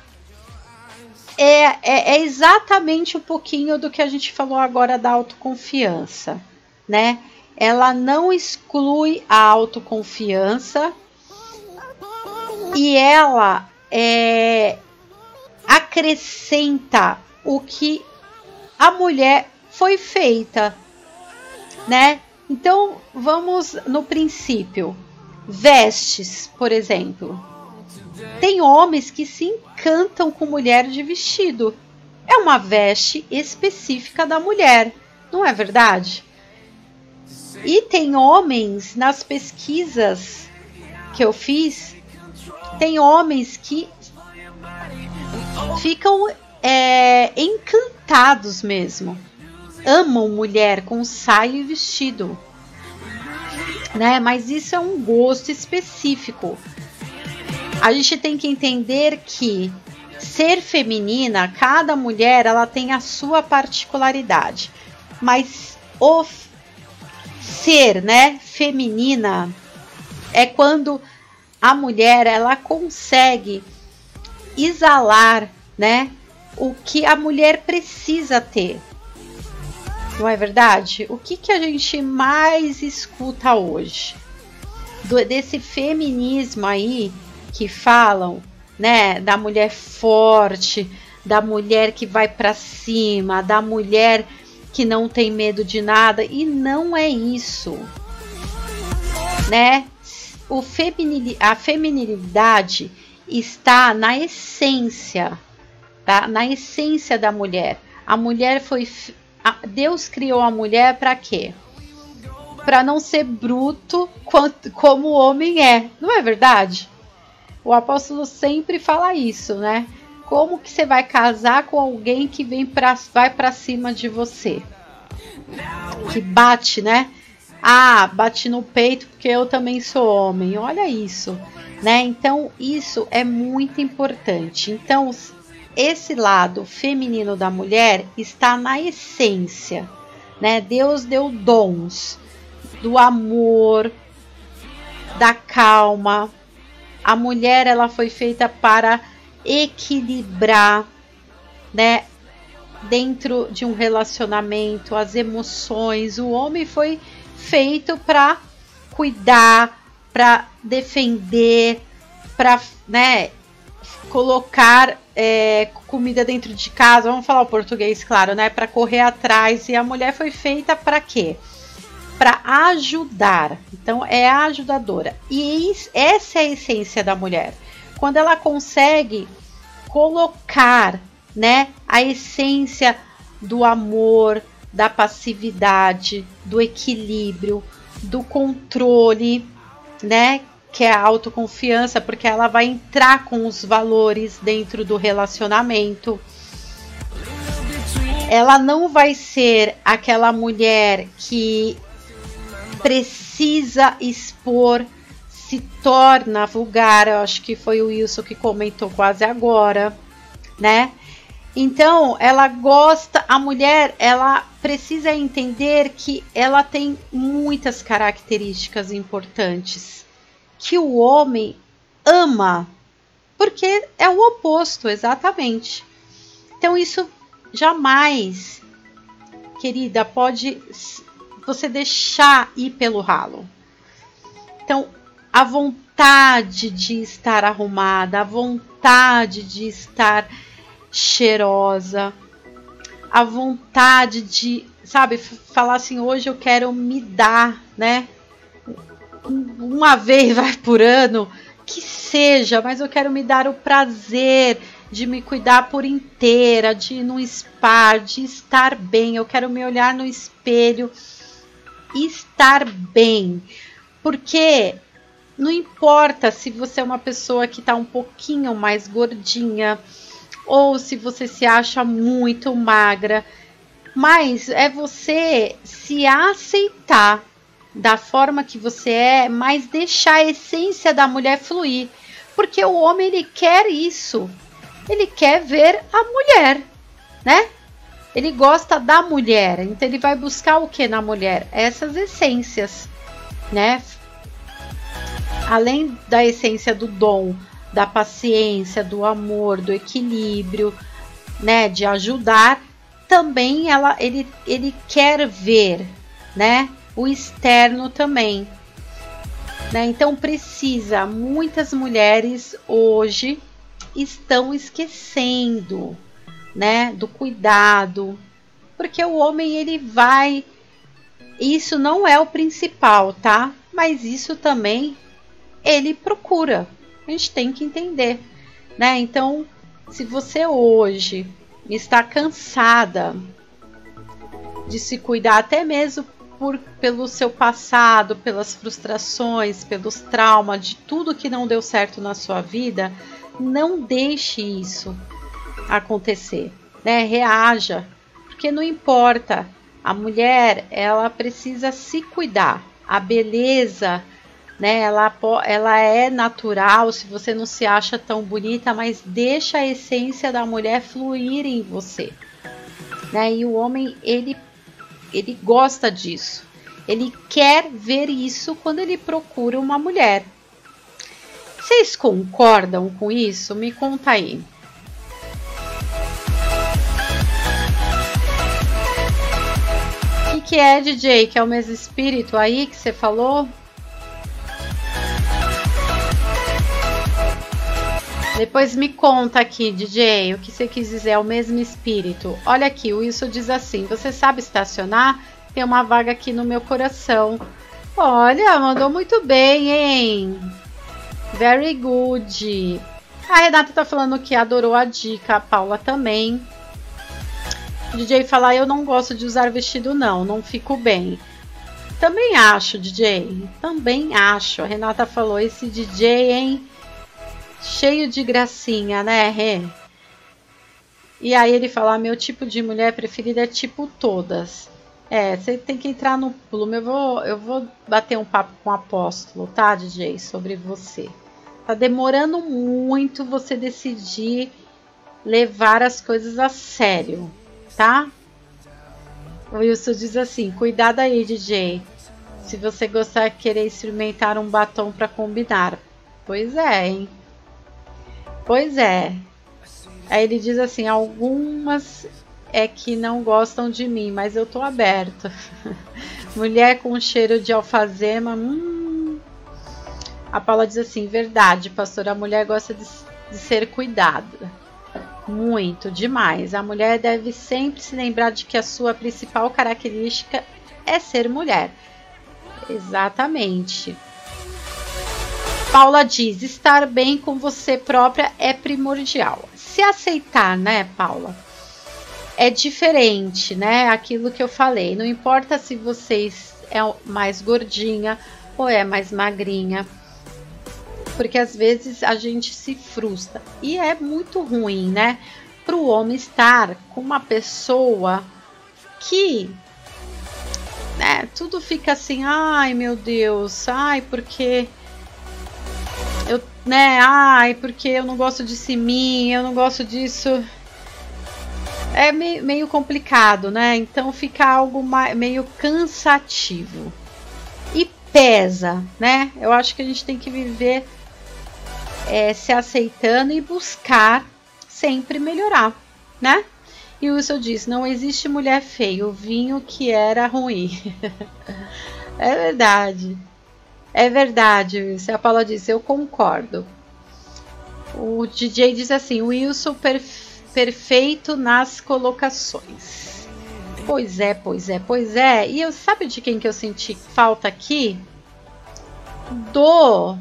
é, é, é, exatamente um pouquinho do que a gente falou agora da autoconfiança, né? Ela não exclui a autoconfiança e ela é, acrescenta o que a mulher foi feita, né? Então vamos no princípio. Vestes, por exemplo. Tem homens que se encantam com mulher de vestido. É uma veste específica da mulher, não é verdade? E tem homens nas pesquisas que eu fiz, tem homens que ficam é, encantados mesmo amam mulher com saia e vestido. Né? Mas isso é um gosto específico. A gente tem que entender que ser feminina, cada mulher ela tem a sua particularidade. Mas o ser, né, feminina é quando a mulher ela consegue exalar, né, o que a mulher precisa ter. Não é verdade? O que, que a gente mais escuta hoje? Do, desse feminismo aí que falam, né, da mulher forte, da mulher que vai para cima, da mulher que não tem medo de nada e não é isso. Né? O a feminilidade está na essência, tá? Na essência da mulher. A mulher foi Deus criou a mulher para quê? para não ser bruto quanto, como o homem é. Não é verdade? O apóstolo sempre fala isso, né? Como que você vai casar com alguém que vem pra, vai para cima de você? Que bate, né? Ah, bate no peito porque eu também sou homem. Olha isso, né? Então isso é muito importante. Então esse lado feminino da mulher está na essência, né? Deus deu dons do amor, da calma. A mulher ela foi feita para equilibrar, né, dentro de um relacionamento, as emoções. O homem foi feito para cuidar, para defender, para, né, colocar é, comida dentro de casa. Vamos falar o português, claro, né, para correr atrás. E a mulher foi feita para quê? Para ajudar. Então é a ajudadora. E essa é a essência da mulher quando ela consegue colocar, né, a essência do amor, da passividade, do equilíbrio, do controle, né, que é a autoconfiança, porque ela vai entrar com os valores dentro do relacionamento. Ela não vai ser aquela mulher que precisa expor se torna vulgar. Eu acho que foi o Wilson que comentou quase agora, né? Então, ela gosta, a mulher, ela precisa entender que ela tem muitas características importantes que o homem ama, porque é o oposto, exatamente. Então, isso jamais, querida, pode você deixar ir pelo ralo. Então, a vontade de estar arrumada, a vontade de estar cheirosa, a vontade de, sabe, falar assim, hoje eu quero me dar, né? Uma vez vai por ano, que seja, mas eu quero me dar o prazer de me cuidar por inteira, de ir num spa, de estar bem. Eu quero me olhar no espelho estar bem. Porque não importa se você é uma pessoa que está um pouquinho mais gordinha ou se você se acha muito magra, mas é você se aceitar da forma que você é, mas deixar a essência da mulher fluir, porque o homem ele quer isso. Ele quer ver a mulher, né? Ele gosta da mulher, então ele vai buscar o que na mulher? Essas essências, né? além da essência do dom, da paciência, do amor, do equilíbrio, né, de ajudar, também ela, ele, ele quer ver, né, o externo também. Né? Então precisa, muitas mulheres hoje estão esquecendo, né, do cuidado, porque o homem ele vai, isso não é o principal, tá? Mas isso também ele procura. A gente tem que entender, né? Então, se você hoje está cansada de se cuidar até mesmo por, pelo seu passado, pelas frustrações, pelos traumas, de tudo que não deu certo na sua vida, não deixe isso acontecer, né? Reaja, porque não importa. A mulher, ela precisa se cuidar. A beleza né? Ela, ela é natural, se você não se acha tão bonita, mas deixa a essência da mulher fluir em você. Né? E o homem, ele, ele gosta disso. Ele quer ver isso quando ele procura uma mulher. Vocês concordam com isso? Me conta aí. Que, é, DJ? Que é o mesmo espírito aí que você falou? Depois me conta aqui, DJ, o que você quis dizer, é o mesmo espírito. Olha aqui, o Wilson diz assim: Você sabe estacionar? Tem uma vaga aqui no meu coração. Olha, mandou muito bem, hein? Very good. A Renata tá falando que adorou a dica, a Paula também. DJ fala: Eu não gosto de usar vestido, não, não fico bem. Também acho, DJ. Também acho. A Renata falou: esse DJ, hein? Cheio de gracinha, né, Rê? E aí ele fala: meu tipo de mulher preferida é tipo todas. É, você tem que entrar no plume. Eu vou, eu vou bater um papo com o apóstolo, tá, DJ? Sobre você. Tá demorando muito você decidir levar as coisas a sério, tá? O Wilson diz assim: cuidado aí, DJ. Se você gostar de querer experimentar um batom para combinar. Pois é, hein? Pois é. Aí ele diz assim: algumas é que não gostam de mim, mas eu tô aberto. Mulher com cheiro de alfazema. Hum. A Paula diz assim: verdade, pastor. A mulher gosta de, de ser cuidada. Muito, demais. A mulher deve sempre se lembrar de que a sua principal característica é ser mulher. Exatamente. Paula diz: estar bem com você própria é primordial. Se aceitar, né, Paula? É diferente, né? Aquilo que eu falei. Não importa se você é mais gordinha ou é mais magrinha. Porque às vezes a gente se frustra. E é muito ruim, né? Para o homem estar com uma pessoa que né, tudo fica assim, ai meu Deus, ai porque eu, né, ai porque eu não gosto de mim, eu não gosto disso. É meio, complicado, né? Então fica algo meio cansativo. E pesa, né? Eu acho que a gente tem que viver é, se aceitando e buscar sempre melhorar, né? E o Wilson diz: não existe mulher feia, o vinho que era ruim. é verdade. É verdade, Wilson. A Paula disse: eu concordo. O DJ diz assim: Wilson perfe perfeito nas colocações. Pois é, pois é, pois é. E eu sabe de quem que eu senti falta aqui? Do.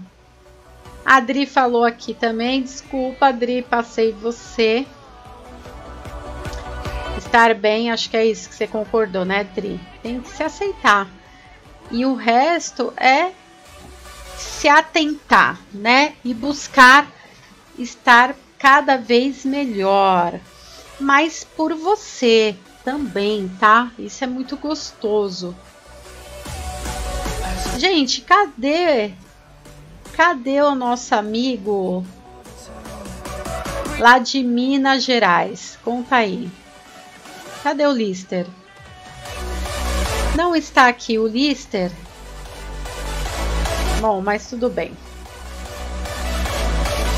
A Adri falou aqui também. Desculpa, Adri, passei você estar bem, acho que é isso que você concordou, né, Tri? Tem que se aceitar. E o resto é se atentar, né? E buscar estar cada vez melhor. Mas por você também, tá? Isso é muito gostoso. Gente, cadê? Cadê o nosso amigo lá de Minas Gerais? Conta aí. Cadê o Lister? Não está aqui o Lister? Bom, mas tudo bem.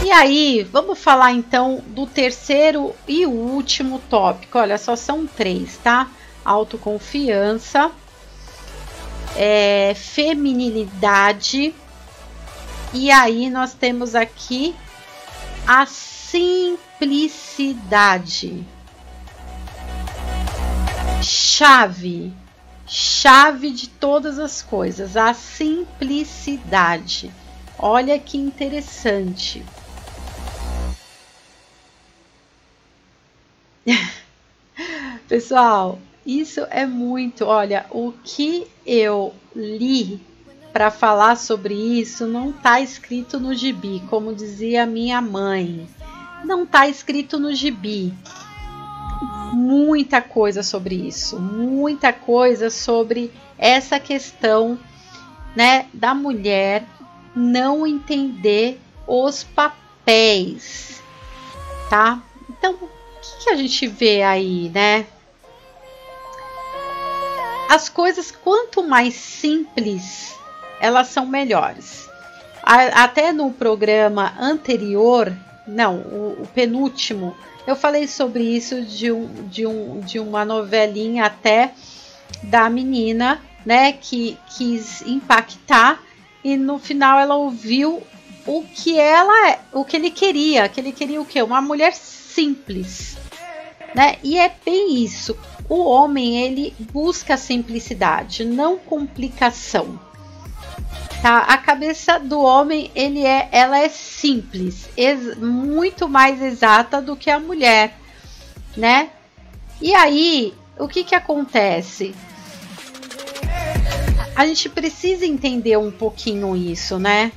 E aí, vamos falar então do terceiro e último tópico. Olha, só são três, tá? Autoconfiança, é, feminilidade e aí nós temos aqui a simplicidade chave, chave de todas as coisas, a simplicidade. Olha que interessante. Pessoal, isso é muito. Olha, o que eu li para falar sobre isso não está escrito no gibi, como dizia minha mãe. Não está escrito no gibi muita coisa sobre isso, muita coisa sobre essa questão, né, da mulher não entender os papéis, tá? Então, o que, que a gente vê aí, né? As coisas quanto mais simples, elas são melhores. até no programa anterior, não, o, o penúltimo, eu falei sobre isso de, um, de, um, de uma novelinha até da menina, né, que quis impactar e no final ela ouviu o que ela, o que ele queria, que ele queria o quê? Uma mulher simples, né? E é bem isso. O homem ele busca a simplicidade, não complicação. Tá? A cabeça do homem, ele é, ela é simples, muito mais exata do que a mulher, né? E aí, o que que acontece? a gente precisa entender um pouquinho isso, né?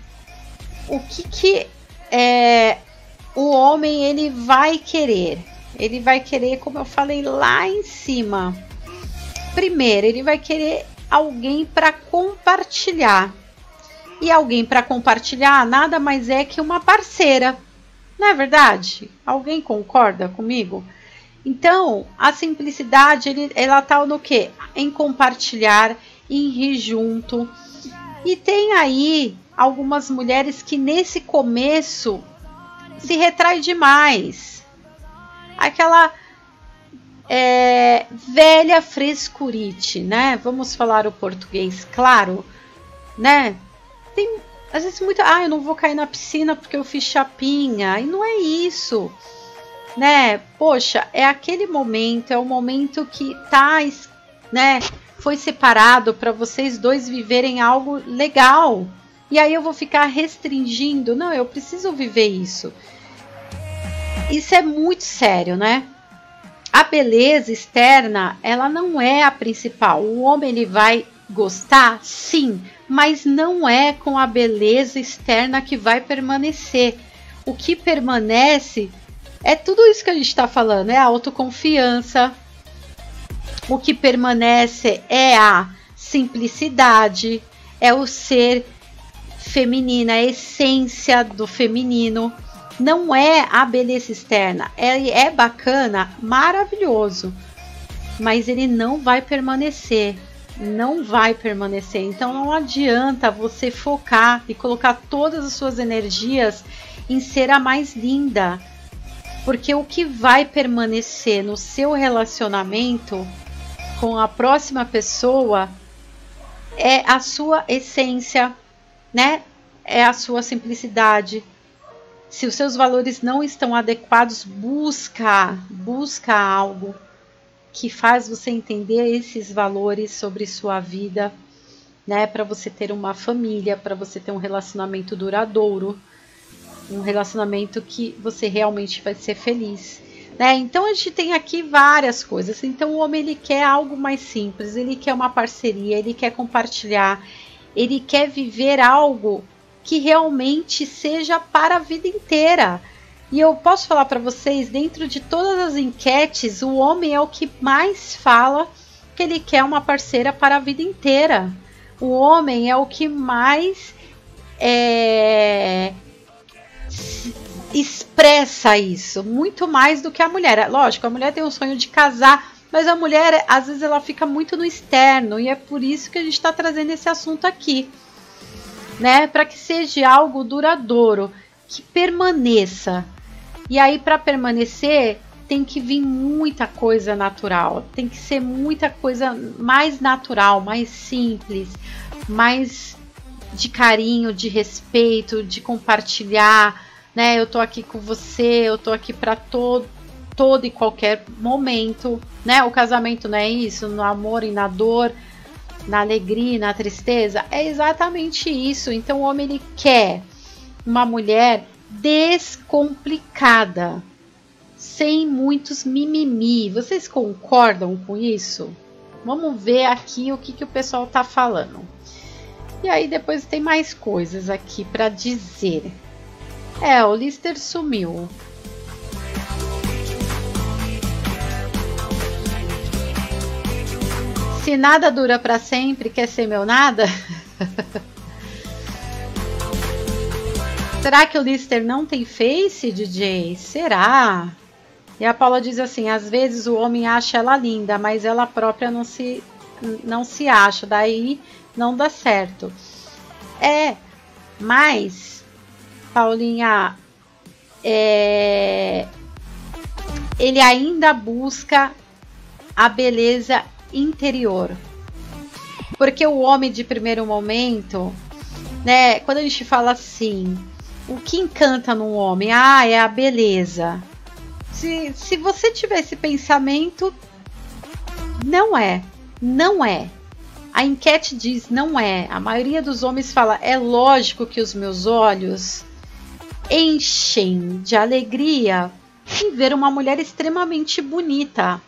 O que que é, o homem ele vai querer? Ele vai querer, como eu falei lá em cima. Primeiro, ele vai querer alguém para compartilhar. E alguém para compartilhar nada mais é que uma parceira. Não é verdade? Alguém concorda comigo? Então, a simplicidade, ele, ela tá no que? Em compartilhar, em rir junto. E tem aí algumas mulheres que nesse começo se retrai demais. Aquela é, velha frescurite, né? Vamos falar o português claro, né? Tem às vezes muita, ah, eu não vou cair na piscina porque eu fiz chapinha. E não é isso. Né? Poxa, é aquele momento, é o momento que tá, né, foi separado para vocês dois viverem algo legal. E aí eu vou ficar restringindo. Não, eu preciso viver isso. Isso é muito sério, né? A beleza externa, ela não é a principal. O homem ele vai gostar, sim, mas não é com a beleza externa que vai permanecer. O que permanece é tudo isso que a gente está falando, é a autoconfiança. O que permanece é a simplicidade, é o ser feminina, a essência do feminino. Não é a beleza externa. Ele é bacana, maravilhoso, mas ele não vai permanecer. Não vai permanecer. Então não adianta você focar e colocar todas as suas energias em ser a mais linda. Porque o que vai permanecer no seu relacionamento com a próxima pessoa é a sua essência, né? É a sua simplicidade. Se os seus valores não estão adequados, busca, busca algo que faz você entender esses valores sobre sua vida, né, para você ter uma família, para você ter um relacionamento duradouro, um relacionamento que você realmente vai ser feliz. Né? Então a gente tem aqui várias coisas. Então o homem ele quer algo mais simples, ele quer uma parceria, ele quer compartilhar, ele quer viver algo que realmente seja para a vida inteira. E eu posso falar para vocês, dentro de todas as enquetes, o homem é o que mais fala que ele quer uma parceira para a vida inteira. O homem é o que mais é, expressa isso, muito mais do que a mulher. Lógico, a mulher tem o sonho de casar mas a mulher, às vezes, ela fica muito no externo e é por isso que a gente está trazendo esse assunto aqui, né? Para que seja algo duradouro, que permaneça. E aí, para permanecer, tem que vir muita coisa natural, tem que ser muita coisa mais natural, mais simples, mais de carinho, de respeito, de compartilhar, né? Eu tô aqui com você, eu tô aqui para todo todo e qualquer momento, né? O casamento não é isso, no amor e na dor, na alegria na tristeza, é exatamente isso. Então o homem ele quer uma mulher descomplicada, sem muitos mimimi. Vocês concordam com isso? Vamos ver aqui o que, que o pessoal tá falando. E aí depois tem mais coisas aqui para dizer. É, o Lister sumiu. Se nada dura para sempre, quer ser meu nada? Será que o Lister não tem face, DJ? Será? E a Paula diz assim: às vezes o homem acha ela linda, mas ela própria não se, não se acha, daí não dá certo. É, mas, Paulinha, é, ele ainda busca a beleza interior. Porque o homem de primeiro momento, né, quando a gente fala assim, o que encanta num homem? Ah, é a beleza. Se, se você tiver esse pensamento, não é. Não é. A enquete diz não é. A maioria dos homens fala: é lógico que os meus olhos enchem de alegria em ver uma mulher extremamente bonita.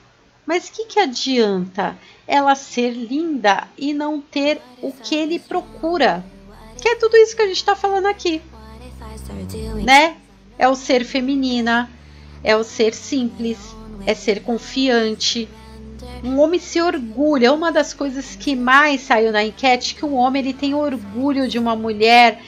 Mas que, que adianta ela ser linda e não ter o que ele procura? Que é tudo isso que a gente está falando aqui, né? É o ser feminina, é o ser simples, é ser confiante. Um homem se orgulha. Uma das coisas que mais saiu na enquete que um homem ele tem orgulho de uma mulher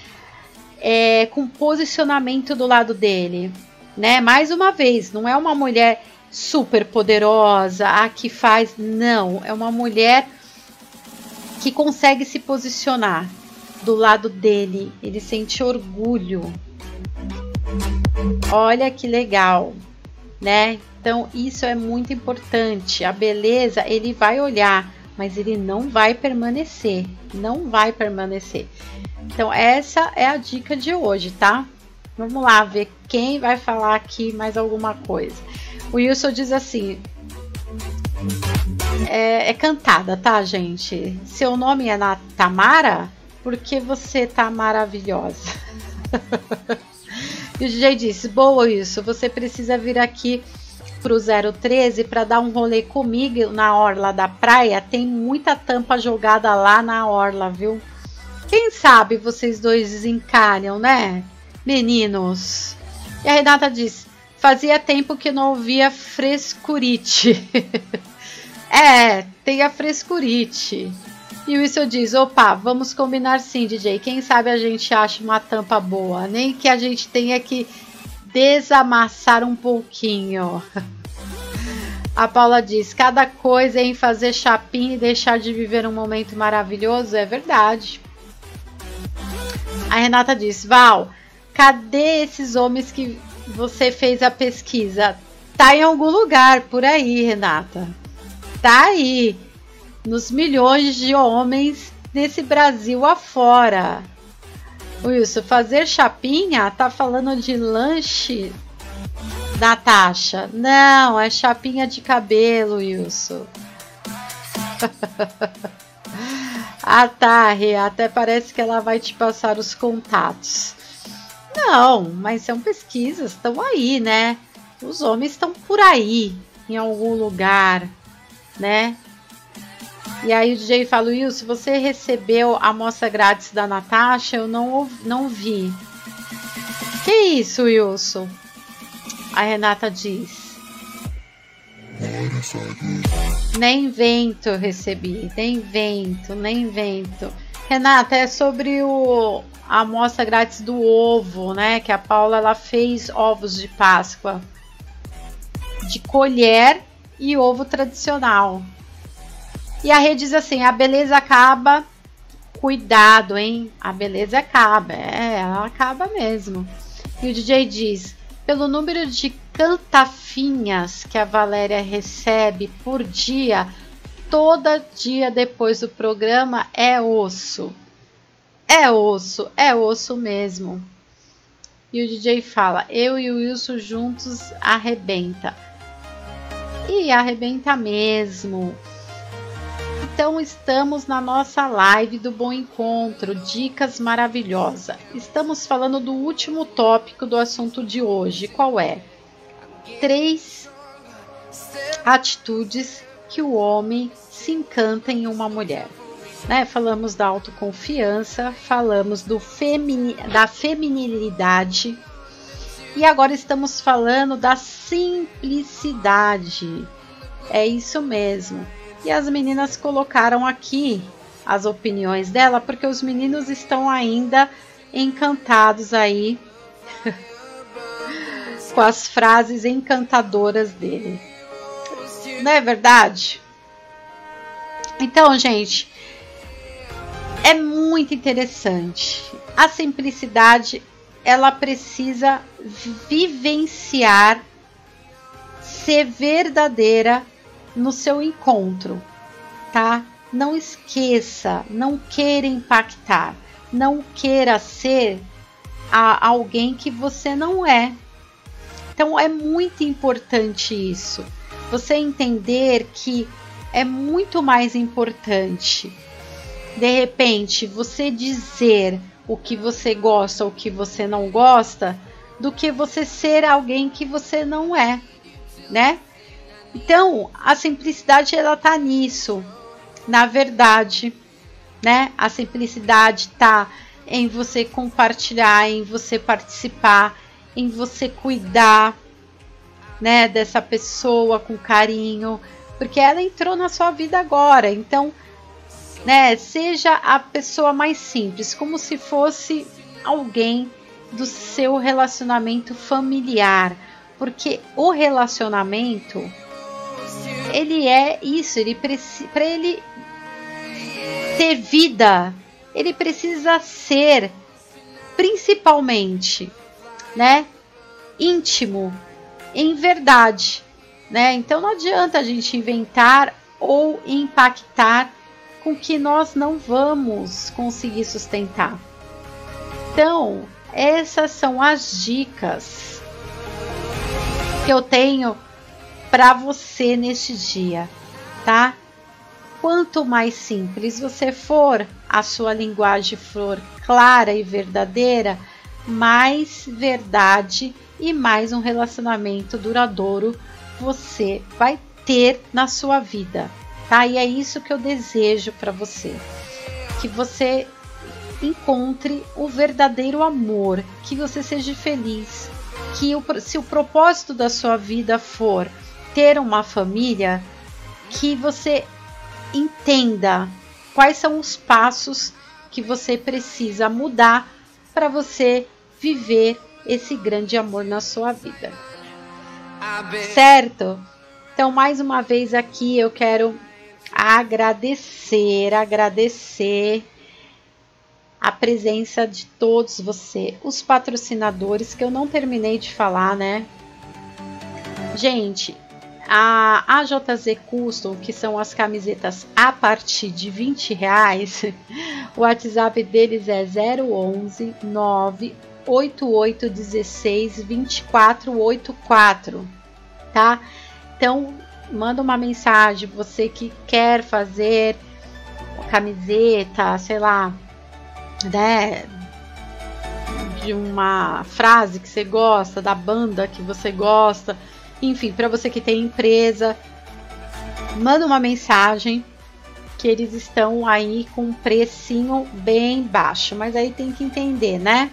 é, com posicionamento do lado dele, né? Mais uma vez, não é uma mulher super poderosa, a que faz. Não, é uma mulher que consegue se posicionar do lado dele. Ele sente orgulho. Olha que legal, né? Então isso é muito importante. A beleza ele vai olhar, mas ele não vai permanecer. Não vai permanecer. Então essa é a dica de hoje, tá? Vamos lá ver quem vai falar aqui mais alguma coisa. O Wilson diz assim: é, é, cantada, tá, gente? Seu nome é na Tamara? Porque você tá maravilhosa. e o DJ disse: Boa, isso. Você precisa vir aqui pro 013 para dar um rolê comigo na orla da praia. Tem muita tampa jogada lá na orla, viu? Quem sabe vocês dois desencanham, né? Meninos. E a Renata disse: Fazia tempo que não ouvia frescurite. é, tem a frescurite. E o Wilson diz: opa, vamos combinar sim, DJ. Quem sabe a gente acha uma tampa boa. Nem que a gente tenha que desamassar um pouquinho. A Paula diz: cada coisa em fazer chapinha e deixar de viver um momento maravilhoso. É verdade. A Renata diz: Val, cadê esses homens que você fez a pesquisa. Tá em algum lugar por aí, Renata. Tá aí. Nos milhões de homens desse Brasil afora. Wilson, fazer chapinha? Tá falando de lanche, Natasha? Não, é chapinha de cabelo, Wilson. ah, tá, Até parece que ela vai te passar os contatos. Não, mas são pesquisas, estão aí, né? Os homens estão por aí, em algum lugar, né? E aí o DJ fala, Wilson, você recebeu a amostra grátis da Natasha? Eu não, não vi. Que isso, Wilson? A Renata diz. Nem vento recebi, nem vento, nem vento. Renata, é sobre o, a amostra grátis do ovo, né? Que a Paula ela fez ovos de Páscoa de colher e ovo tradicional. E a rede diz assim: a beleza acaba, cuidado, hein? A beleza acaba, é, ela acaba mesmo. E o DJ diz: pelo número de cantafinhas que a Valéria recebe por dia, todo dia depois do programa é osso. É osso, é osso mesmo. E o DJ fala: Eu e o Wilson juntos arrebenta. E arrebenta mesmo. Então estamos na nossa live do Bom Encontro, dicas maravilhosas. Estamos falando do último tópico do assunto de hoje. Qual é? Três atitudes que o homem se encanta em uma mulher. Né? Falamos da autoconfiança, falamos do femini, da feminilidade e agora estamos falando da simplicidade. É isso mesmo. E as meninas colocaram aqui as opiniões dela porque os meninos estão ainda encantados aí com as frases encantadoras dele. Não é verdade? Então, gente, é muito interessante. A simplicidade ela precisa vivenciar, ser verdadeira no seu encontro, tá? Não esqueça, não queira impactar, não queira ser a alguém que você não é. Então é muito importante isso. Você entender que é muito mais importante de repente você dizer o que você gosta ou o que você não gosta do que você ser alguém que você não é, né? Então, a simplicidade ela tá nisso. Na verdade, né? A simplicidade tá em você compartilhar, em você participar, em você cuidar, né, dessa pessoa com carinho, porque ela entrou na sua vida agora. Então, né, seja a pessoa mais simples, como se fosse alguém do seu relacionamento familiar, porque o relacionamento ele é isso, ele para ele ter vida, ele precisa ser principalmente, né, íntimo, em verdade, né? Então não adianta a gente inventar ou impactar com que nós não vamos conseguir sustentar. Então, essas são as dicas que eu tenho para você neste dia, tá? Quanto mais simples você for, a sua linguagem for clara e verdadeira, mais verdade e mais um relacionamento duradouro você vai ter na sua vida, tá? E é isso que eu desejo para você. Que você encontre o verdadeiro amor, que você seja feliz, que o, se o propósito da sua vida for ter uma família, que você entenda quais são os passos que você precisa mudar para você viver esse grande amor na sua vida. Certo? Então, mais uma vez aqui eu quero agradecer, agradecer a presença de todos você, os patrocinadores que eu não terminei de falar, né? Gente, a AJZ Custom, que são as camisetas a partir de 20 reais, o WhatsApp deles é 011 9 8816 2484, tá? Então, manda uma mensagem, você que quer fazer camiseta, sei lá, né, de uma frase que você gosta, da banda que você gosta, enfim, para você que tem empresa, manda uma mensagem que eles estão aí com um precinho bem baixo, mas aí tem que entender, né?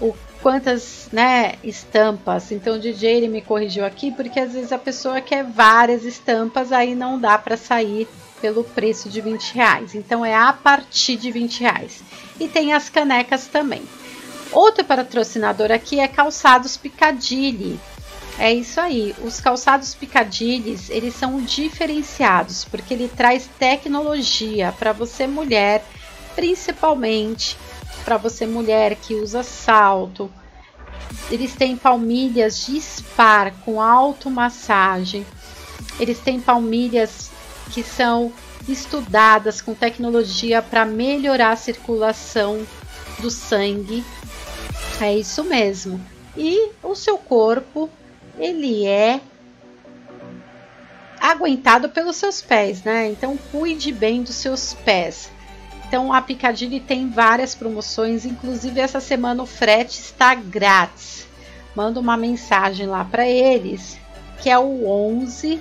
o quantas né, estampas. Então o DJ ele me corrigiu aqui porque às vezes a pessoa quer várias estampas, aí não dá para sair pelo preço de 20 reais. Então é a partir de 20 reais. E tem as canecas também. Outro patrocinador aqui é Calçados Picadilly. É isso aí. Os calçados Picadilly, eles são diferenciados porque ele traz tecnologia para você mulher, principalmente para você mulher que usa salto. Eles têm palmilhas de spar com automassagem. Eles têm palmilhas que são estudadas com tecnologia para melhorar a circulação do sangue. É isso mesmo. E o seu corpo, ele é aguentado pelos seus pés, né? Então cuide bem dos seus pés. Então a Piccadilly tem várias promoções, inclusive essa semana o frete está grátis. Manda uma mensagem lá para eles, que é o 11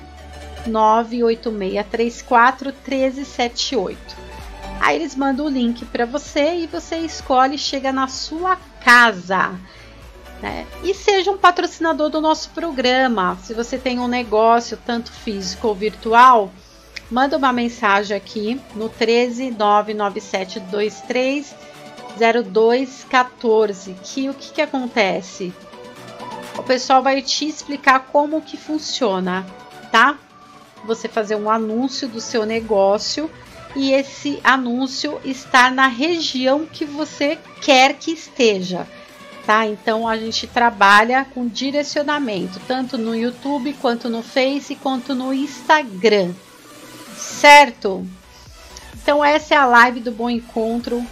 98634 1378. Aí eles mandam o link para você e você escolhe chega na sua casa. Né? E seja um patrocinador do nosso programa. Se você tem um negócio, tanto físico ou virtual, manda uma mensagem aqui no 13 99723 0214 que o que, que acontece? O pessoal vai te explicar como que funciona, tá? Você fazer um anúncio do seu negócio e esse anúncio estar na região que você quer que esteja, tá? Então a gente trabalha com direcionamento tanto no YouTube quanto no Face quanto no Instagram certo? Então essa é a live do Bom Encontro.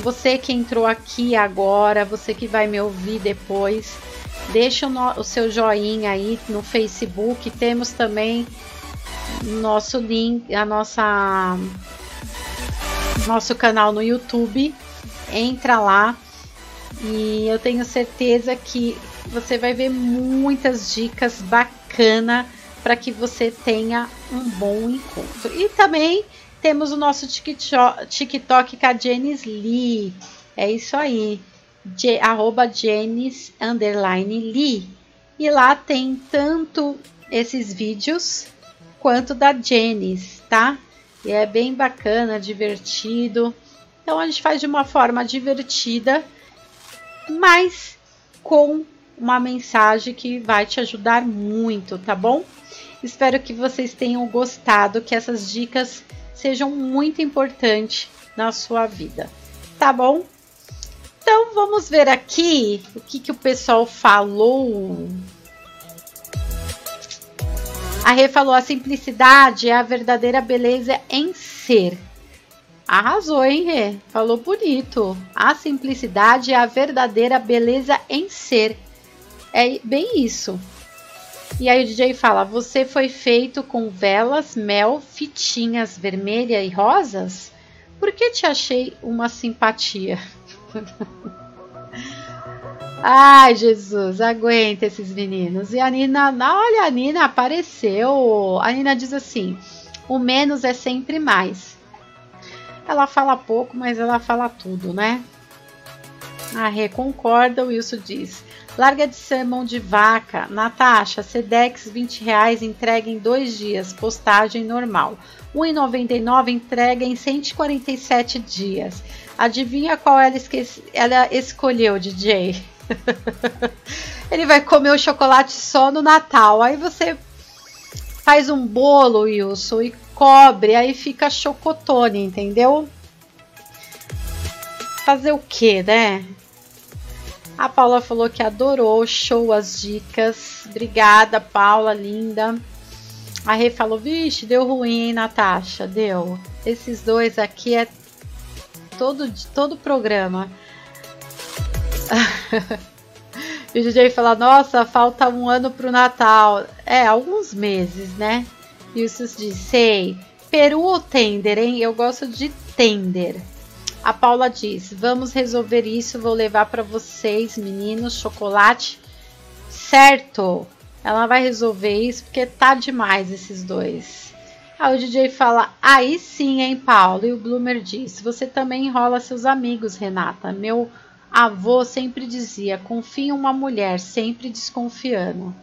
Você que entrou aqui agora, você que vai me ouvir depois, deixa o, no, o seu joinha aí no Facebook. Temos também nosso link, a nossa nosso canal no YouTube. Entra lá e eu tenho certeza que você vai ver muitas dicas bacanas para que você tenha um bom encontro. E também temos o nosso TikTok, TikTok com a Janice Lee. É isso aí. J, arroba Janice Lee. E lá tem tanto esses vídeos quanto da Janice, tá? E é bem bacana, divertido. Então a gente faz de uma forma divertida, mas com uma mensagem que vai te ajudar muito, tá bom? Espero que vocês tenham gostado, que essas dicas sejam muito importantes na sua vida, tá bom? Então vamos ver aqui o que, que o pessoal falou. A Rê falou: a simplicidade é a verdadeira beleza em ser. Arrasou, hein, Rê? Falou bonito. A simplicidade é a verdadeira beleza em ser. É bem isso. E aí o DJ fala: Você foi feito com velas, mel, fitinhas vermelhas e rosas? Por que te achei uma simpatia? Ai, Jesus, aguenta esses meninos. E a Nina, olha, a Nina apareceu. A Nina diz assim: o menos é sempre mais. Ela fala pouco, mas ela fala tudo, né? A Rê concorda, o Wilson diz: larga de ser mão de vaca. Natasha, Sedex 20 reais entrega em dois dias, postagem normal. 1,99 entrega em 147 dias. Adivinha qual ela, esqueci, ela escolheu, DJ? Ele vai comer o chocolate só no Natal. Aí você faz um bolo, Wilson, e cobre, aí fica chocotone, entendeu? Fazer o que, né? A Paula falou que adorou, show as dicas. Obrigada, Paula, linda. A Rê falou, vixe, deu ruim, hein, Natasha? Deu. Esses dois aqui é todo, todo programa. e o DJ fala: Nossa, falta um ano pro Natal. É, alguns meses, né? E o Sus diz: Sei. Peru ou tender, hein? Eu gosto de tender. A Paula diz: Vamos resolver isso. Vou levar para vocês, meninos, chocolate. Certo. Ela vai resolver isso porque tá demais esses dois. Aí o DJ fala: Aí sim, hein, Paulo? E o Bloomer diz: Você também enrola seus amigos, Renata. Meu avô sempre dizia: Confie em uma mulher, sempre desconfiando.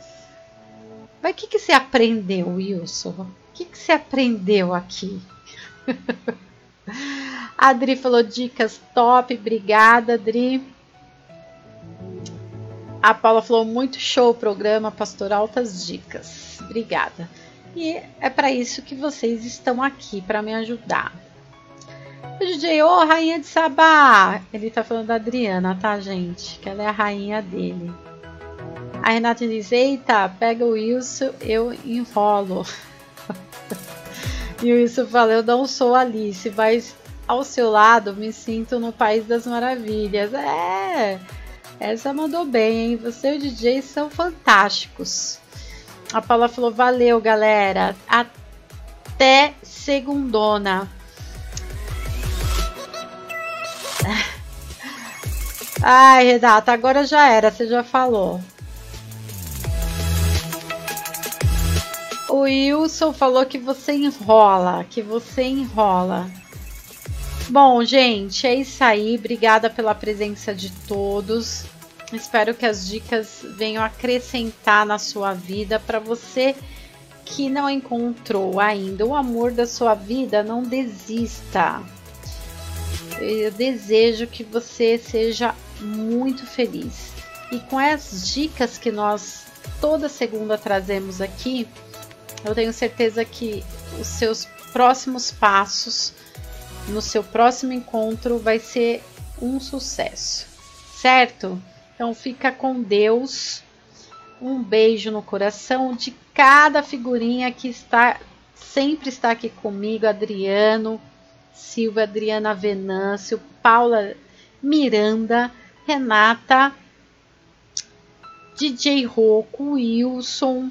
Mas o que, que você aprendeu, Wilson? O que, que você aprendeu aqui? A Adri falou dicas top, obrigada, Adri. A Paula falou muito show o programa Pastoral Altas Dicas. Obrigada. E é para isso que vocês estão aqui, para me ajudar. O DJ, ô oh, rainha de Sabá! Ele tá falando da Adriana, tá, gente? Que ela é a rainha dele. A Renata diz: Eita, pega o Wilson, eu enrolo. e o Wilson fala: Eu não sou Alice, mas ao seu lado me sinto no País das Maravilhas. É, essa mandou bem, hein? Você e o DJ são fantásticos. A Paula falou: valeu, galera. Até segundona. Ai, Renata, agora já era, você já falou. O Wilson falou que você enrola, que você enrola. Bom, gente, é isso aí. Obrigada pela presença de todos. Espero que as dicas venham acrescentar na sua vida para você que não encontrou ainda o amor da sua vida, não desista. Eu desejo que você seja muito feliz. E com as dicas que nós toda segunda trazemos aqui, eu tenho certeza que os seus próximos passos no seu próximo encontro vai ser um sucesso, certo? Então fica com Deus. Um beijo no coração de cada figurinha que está sempre está aqui comigo, Adriano, Silvia, Adriana Venâncio, Paula Miranda, Renata, DJ Rocco, Wilson,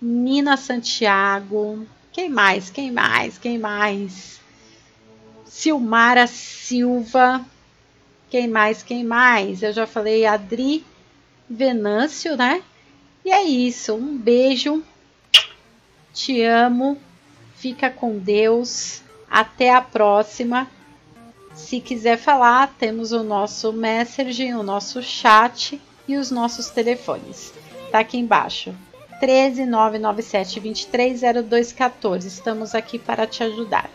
Nina Santiago, quem mais? Quem mais? Quem mais? Silmara Silva, quem mais? Quem mais? Eu já falei Adri Venâncio, né? E é isso. Um beijo Te amo. Fica com Deus. Até a próxima. Se quiser falar, temos o nosso Messenger, o nosso chat e os nossos telefones. Tá aqui embaixo. 13 997 230214. Estamos aqui para te ajudar,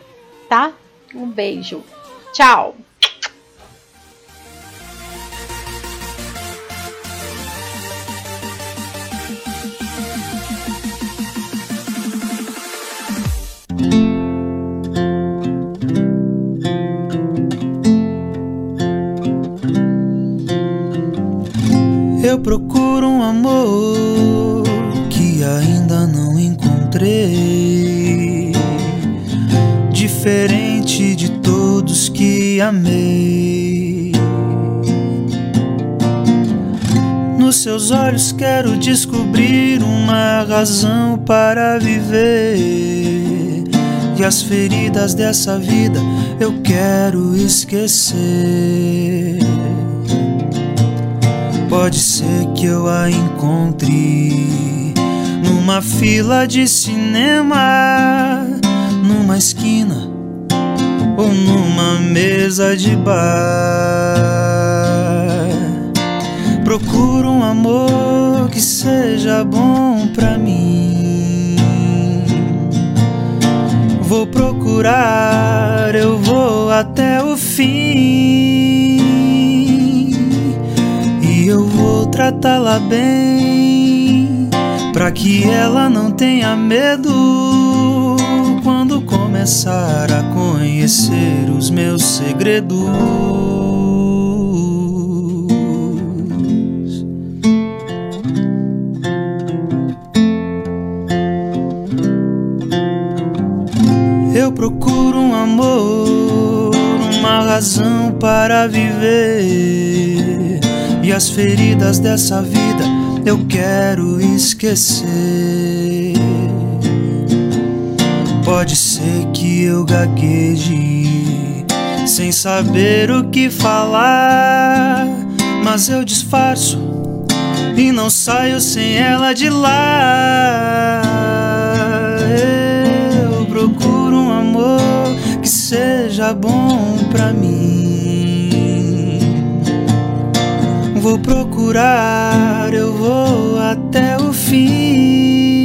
tá? Um beijo. Tchau. Eu procuro um amor que ainda não encontrei. Diferente de todos que amei. Nos seus olhos quero descobrir uma razão para viver. E as feridas dessa vida eu quero esquecer. Pode ser que eu a encontre numa fila de cinema, numa esquina ou numa mesa de bar. Procuro um amor que seja bom pra mim. Vou procurar, eu vou até o fim eu vou tratá-la bem, pra que ela não tenha medo quando começar a conhecer os meus segredos. Eu procuro um amor, uma razão para viver e as feridas dessa vida eu quero esquecer. Pode ser que eu gagueje sem saber o que falar, mas eu disfarço e não saio sem ela de lá. Eu procuro um amor que seja bom pra mim. Vou procurar, eu vou até o fim.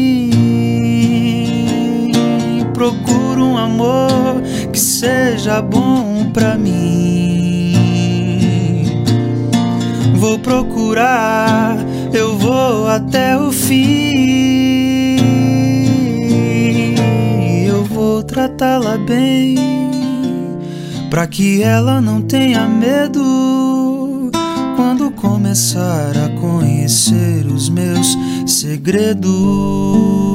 Procuro um amor que seja bom pra mim. Vou procurar, eu vou até o fim. Eu vou tratá-la bem, pra que ela não tenha medo quando começar a conhecer os meus segredos.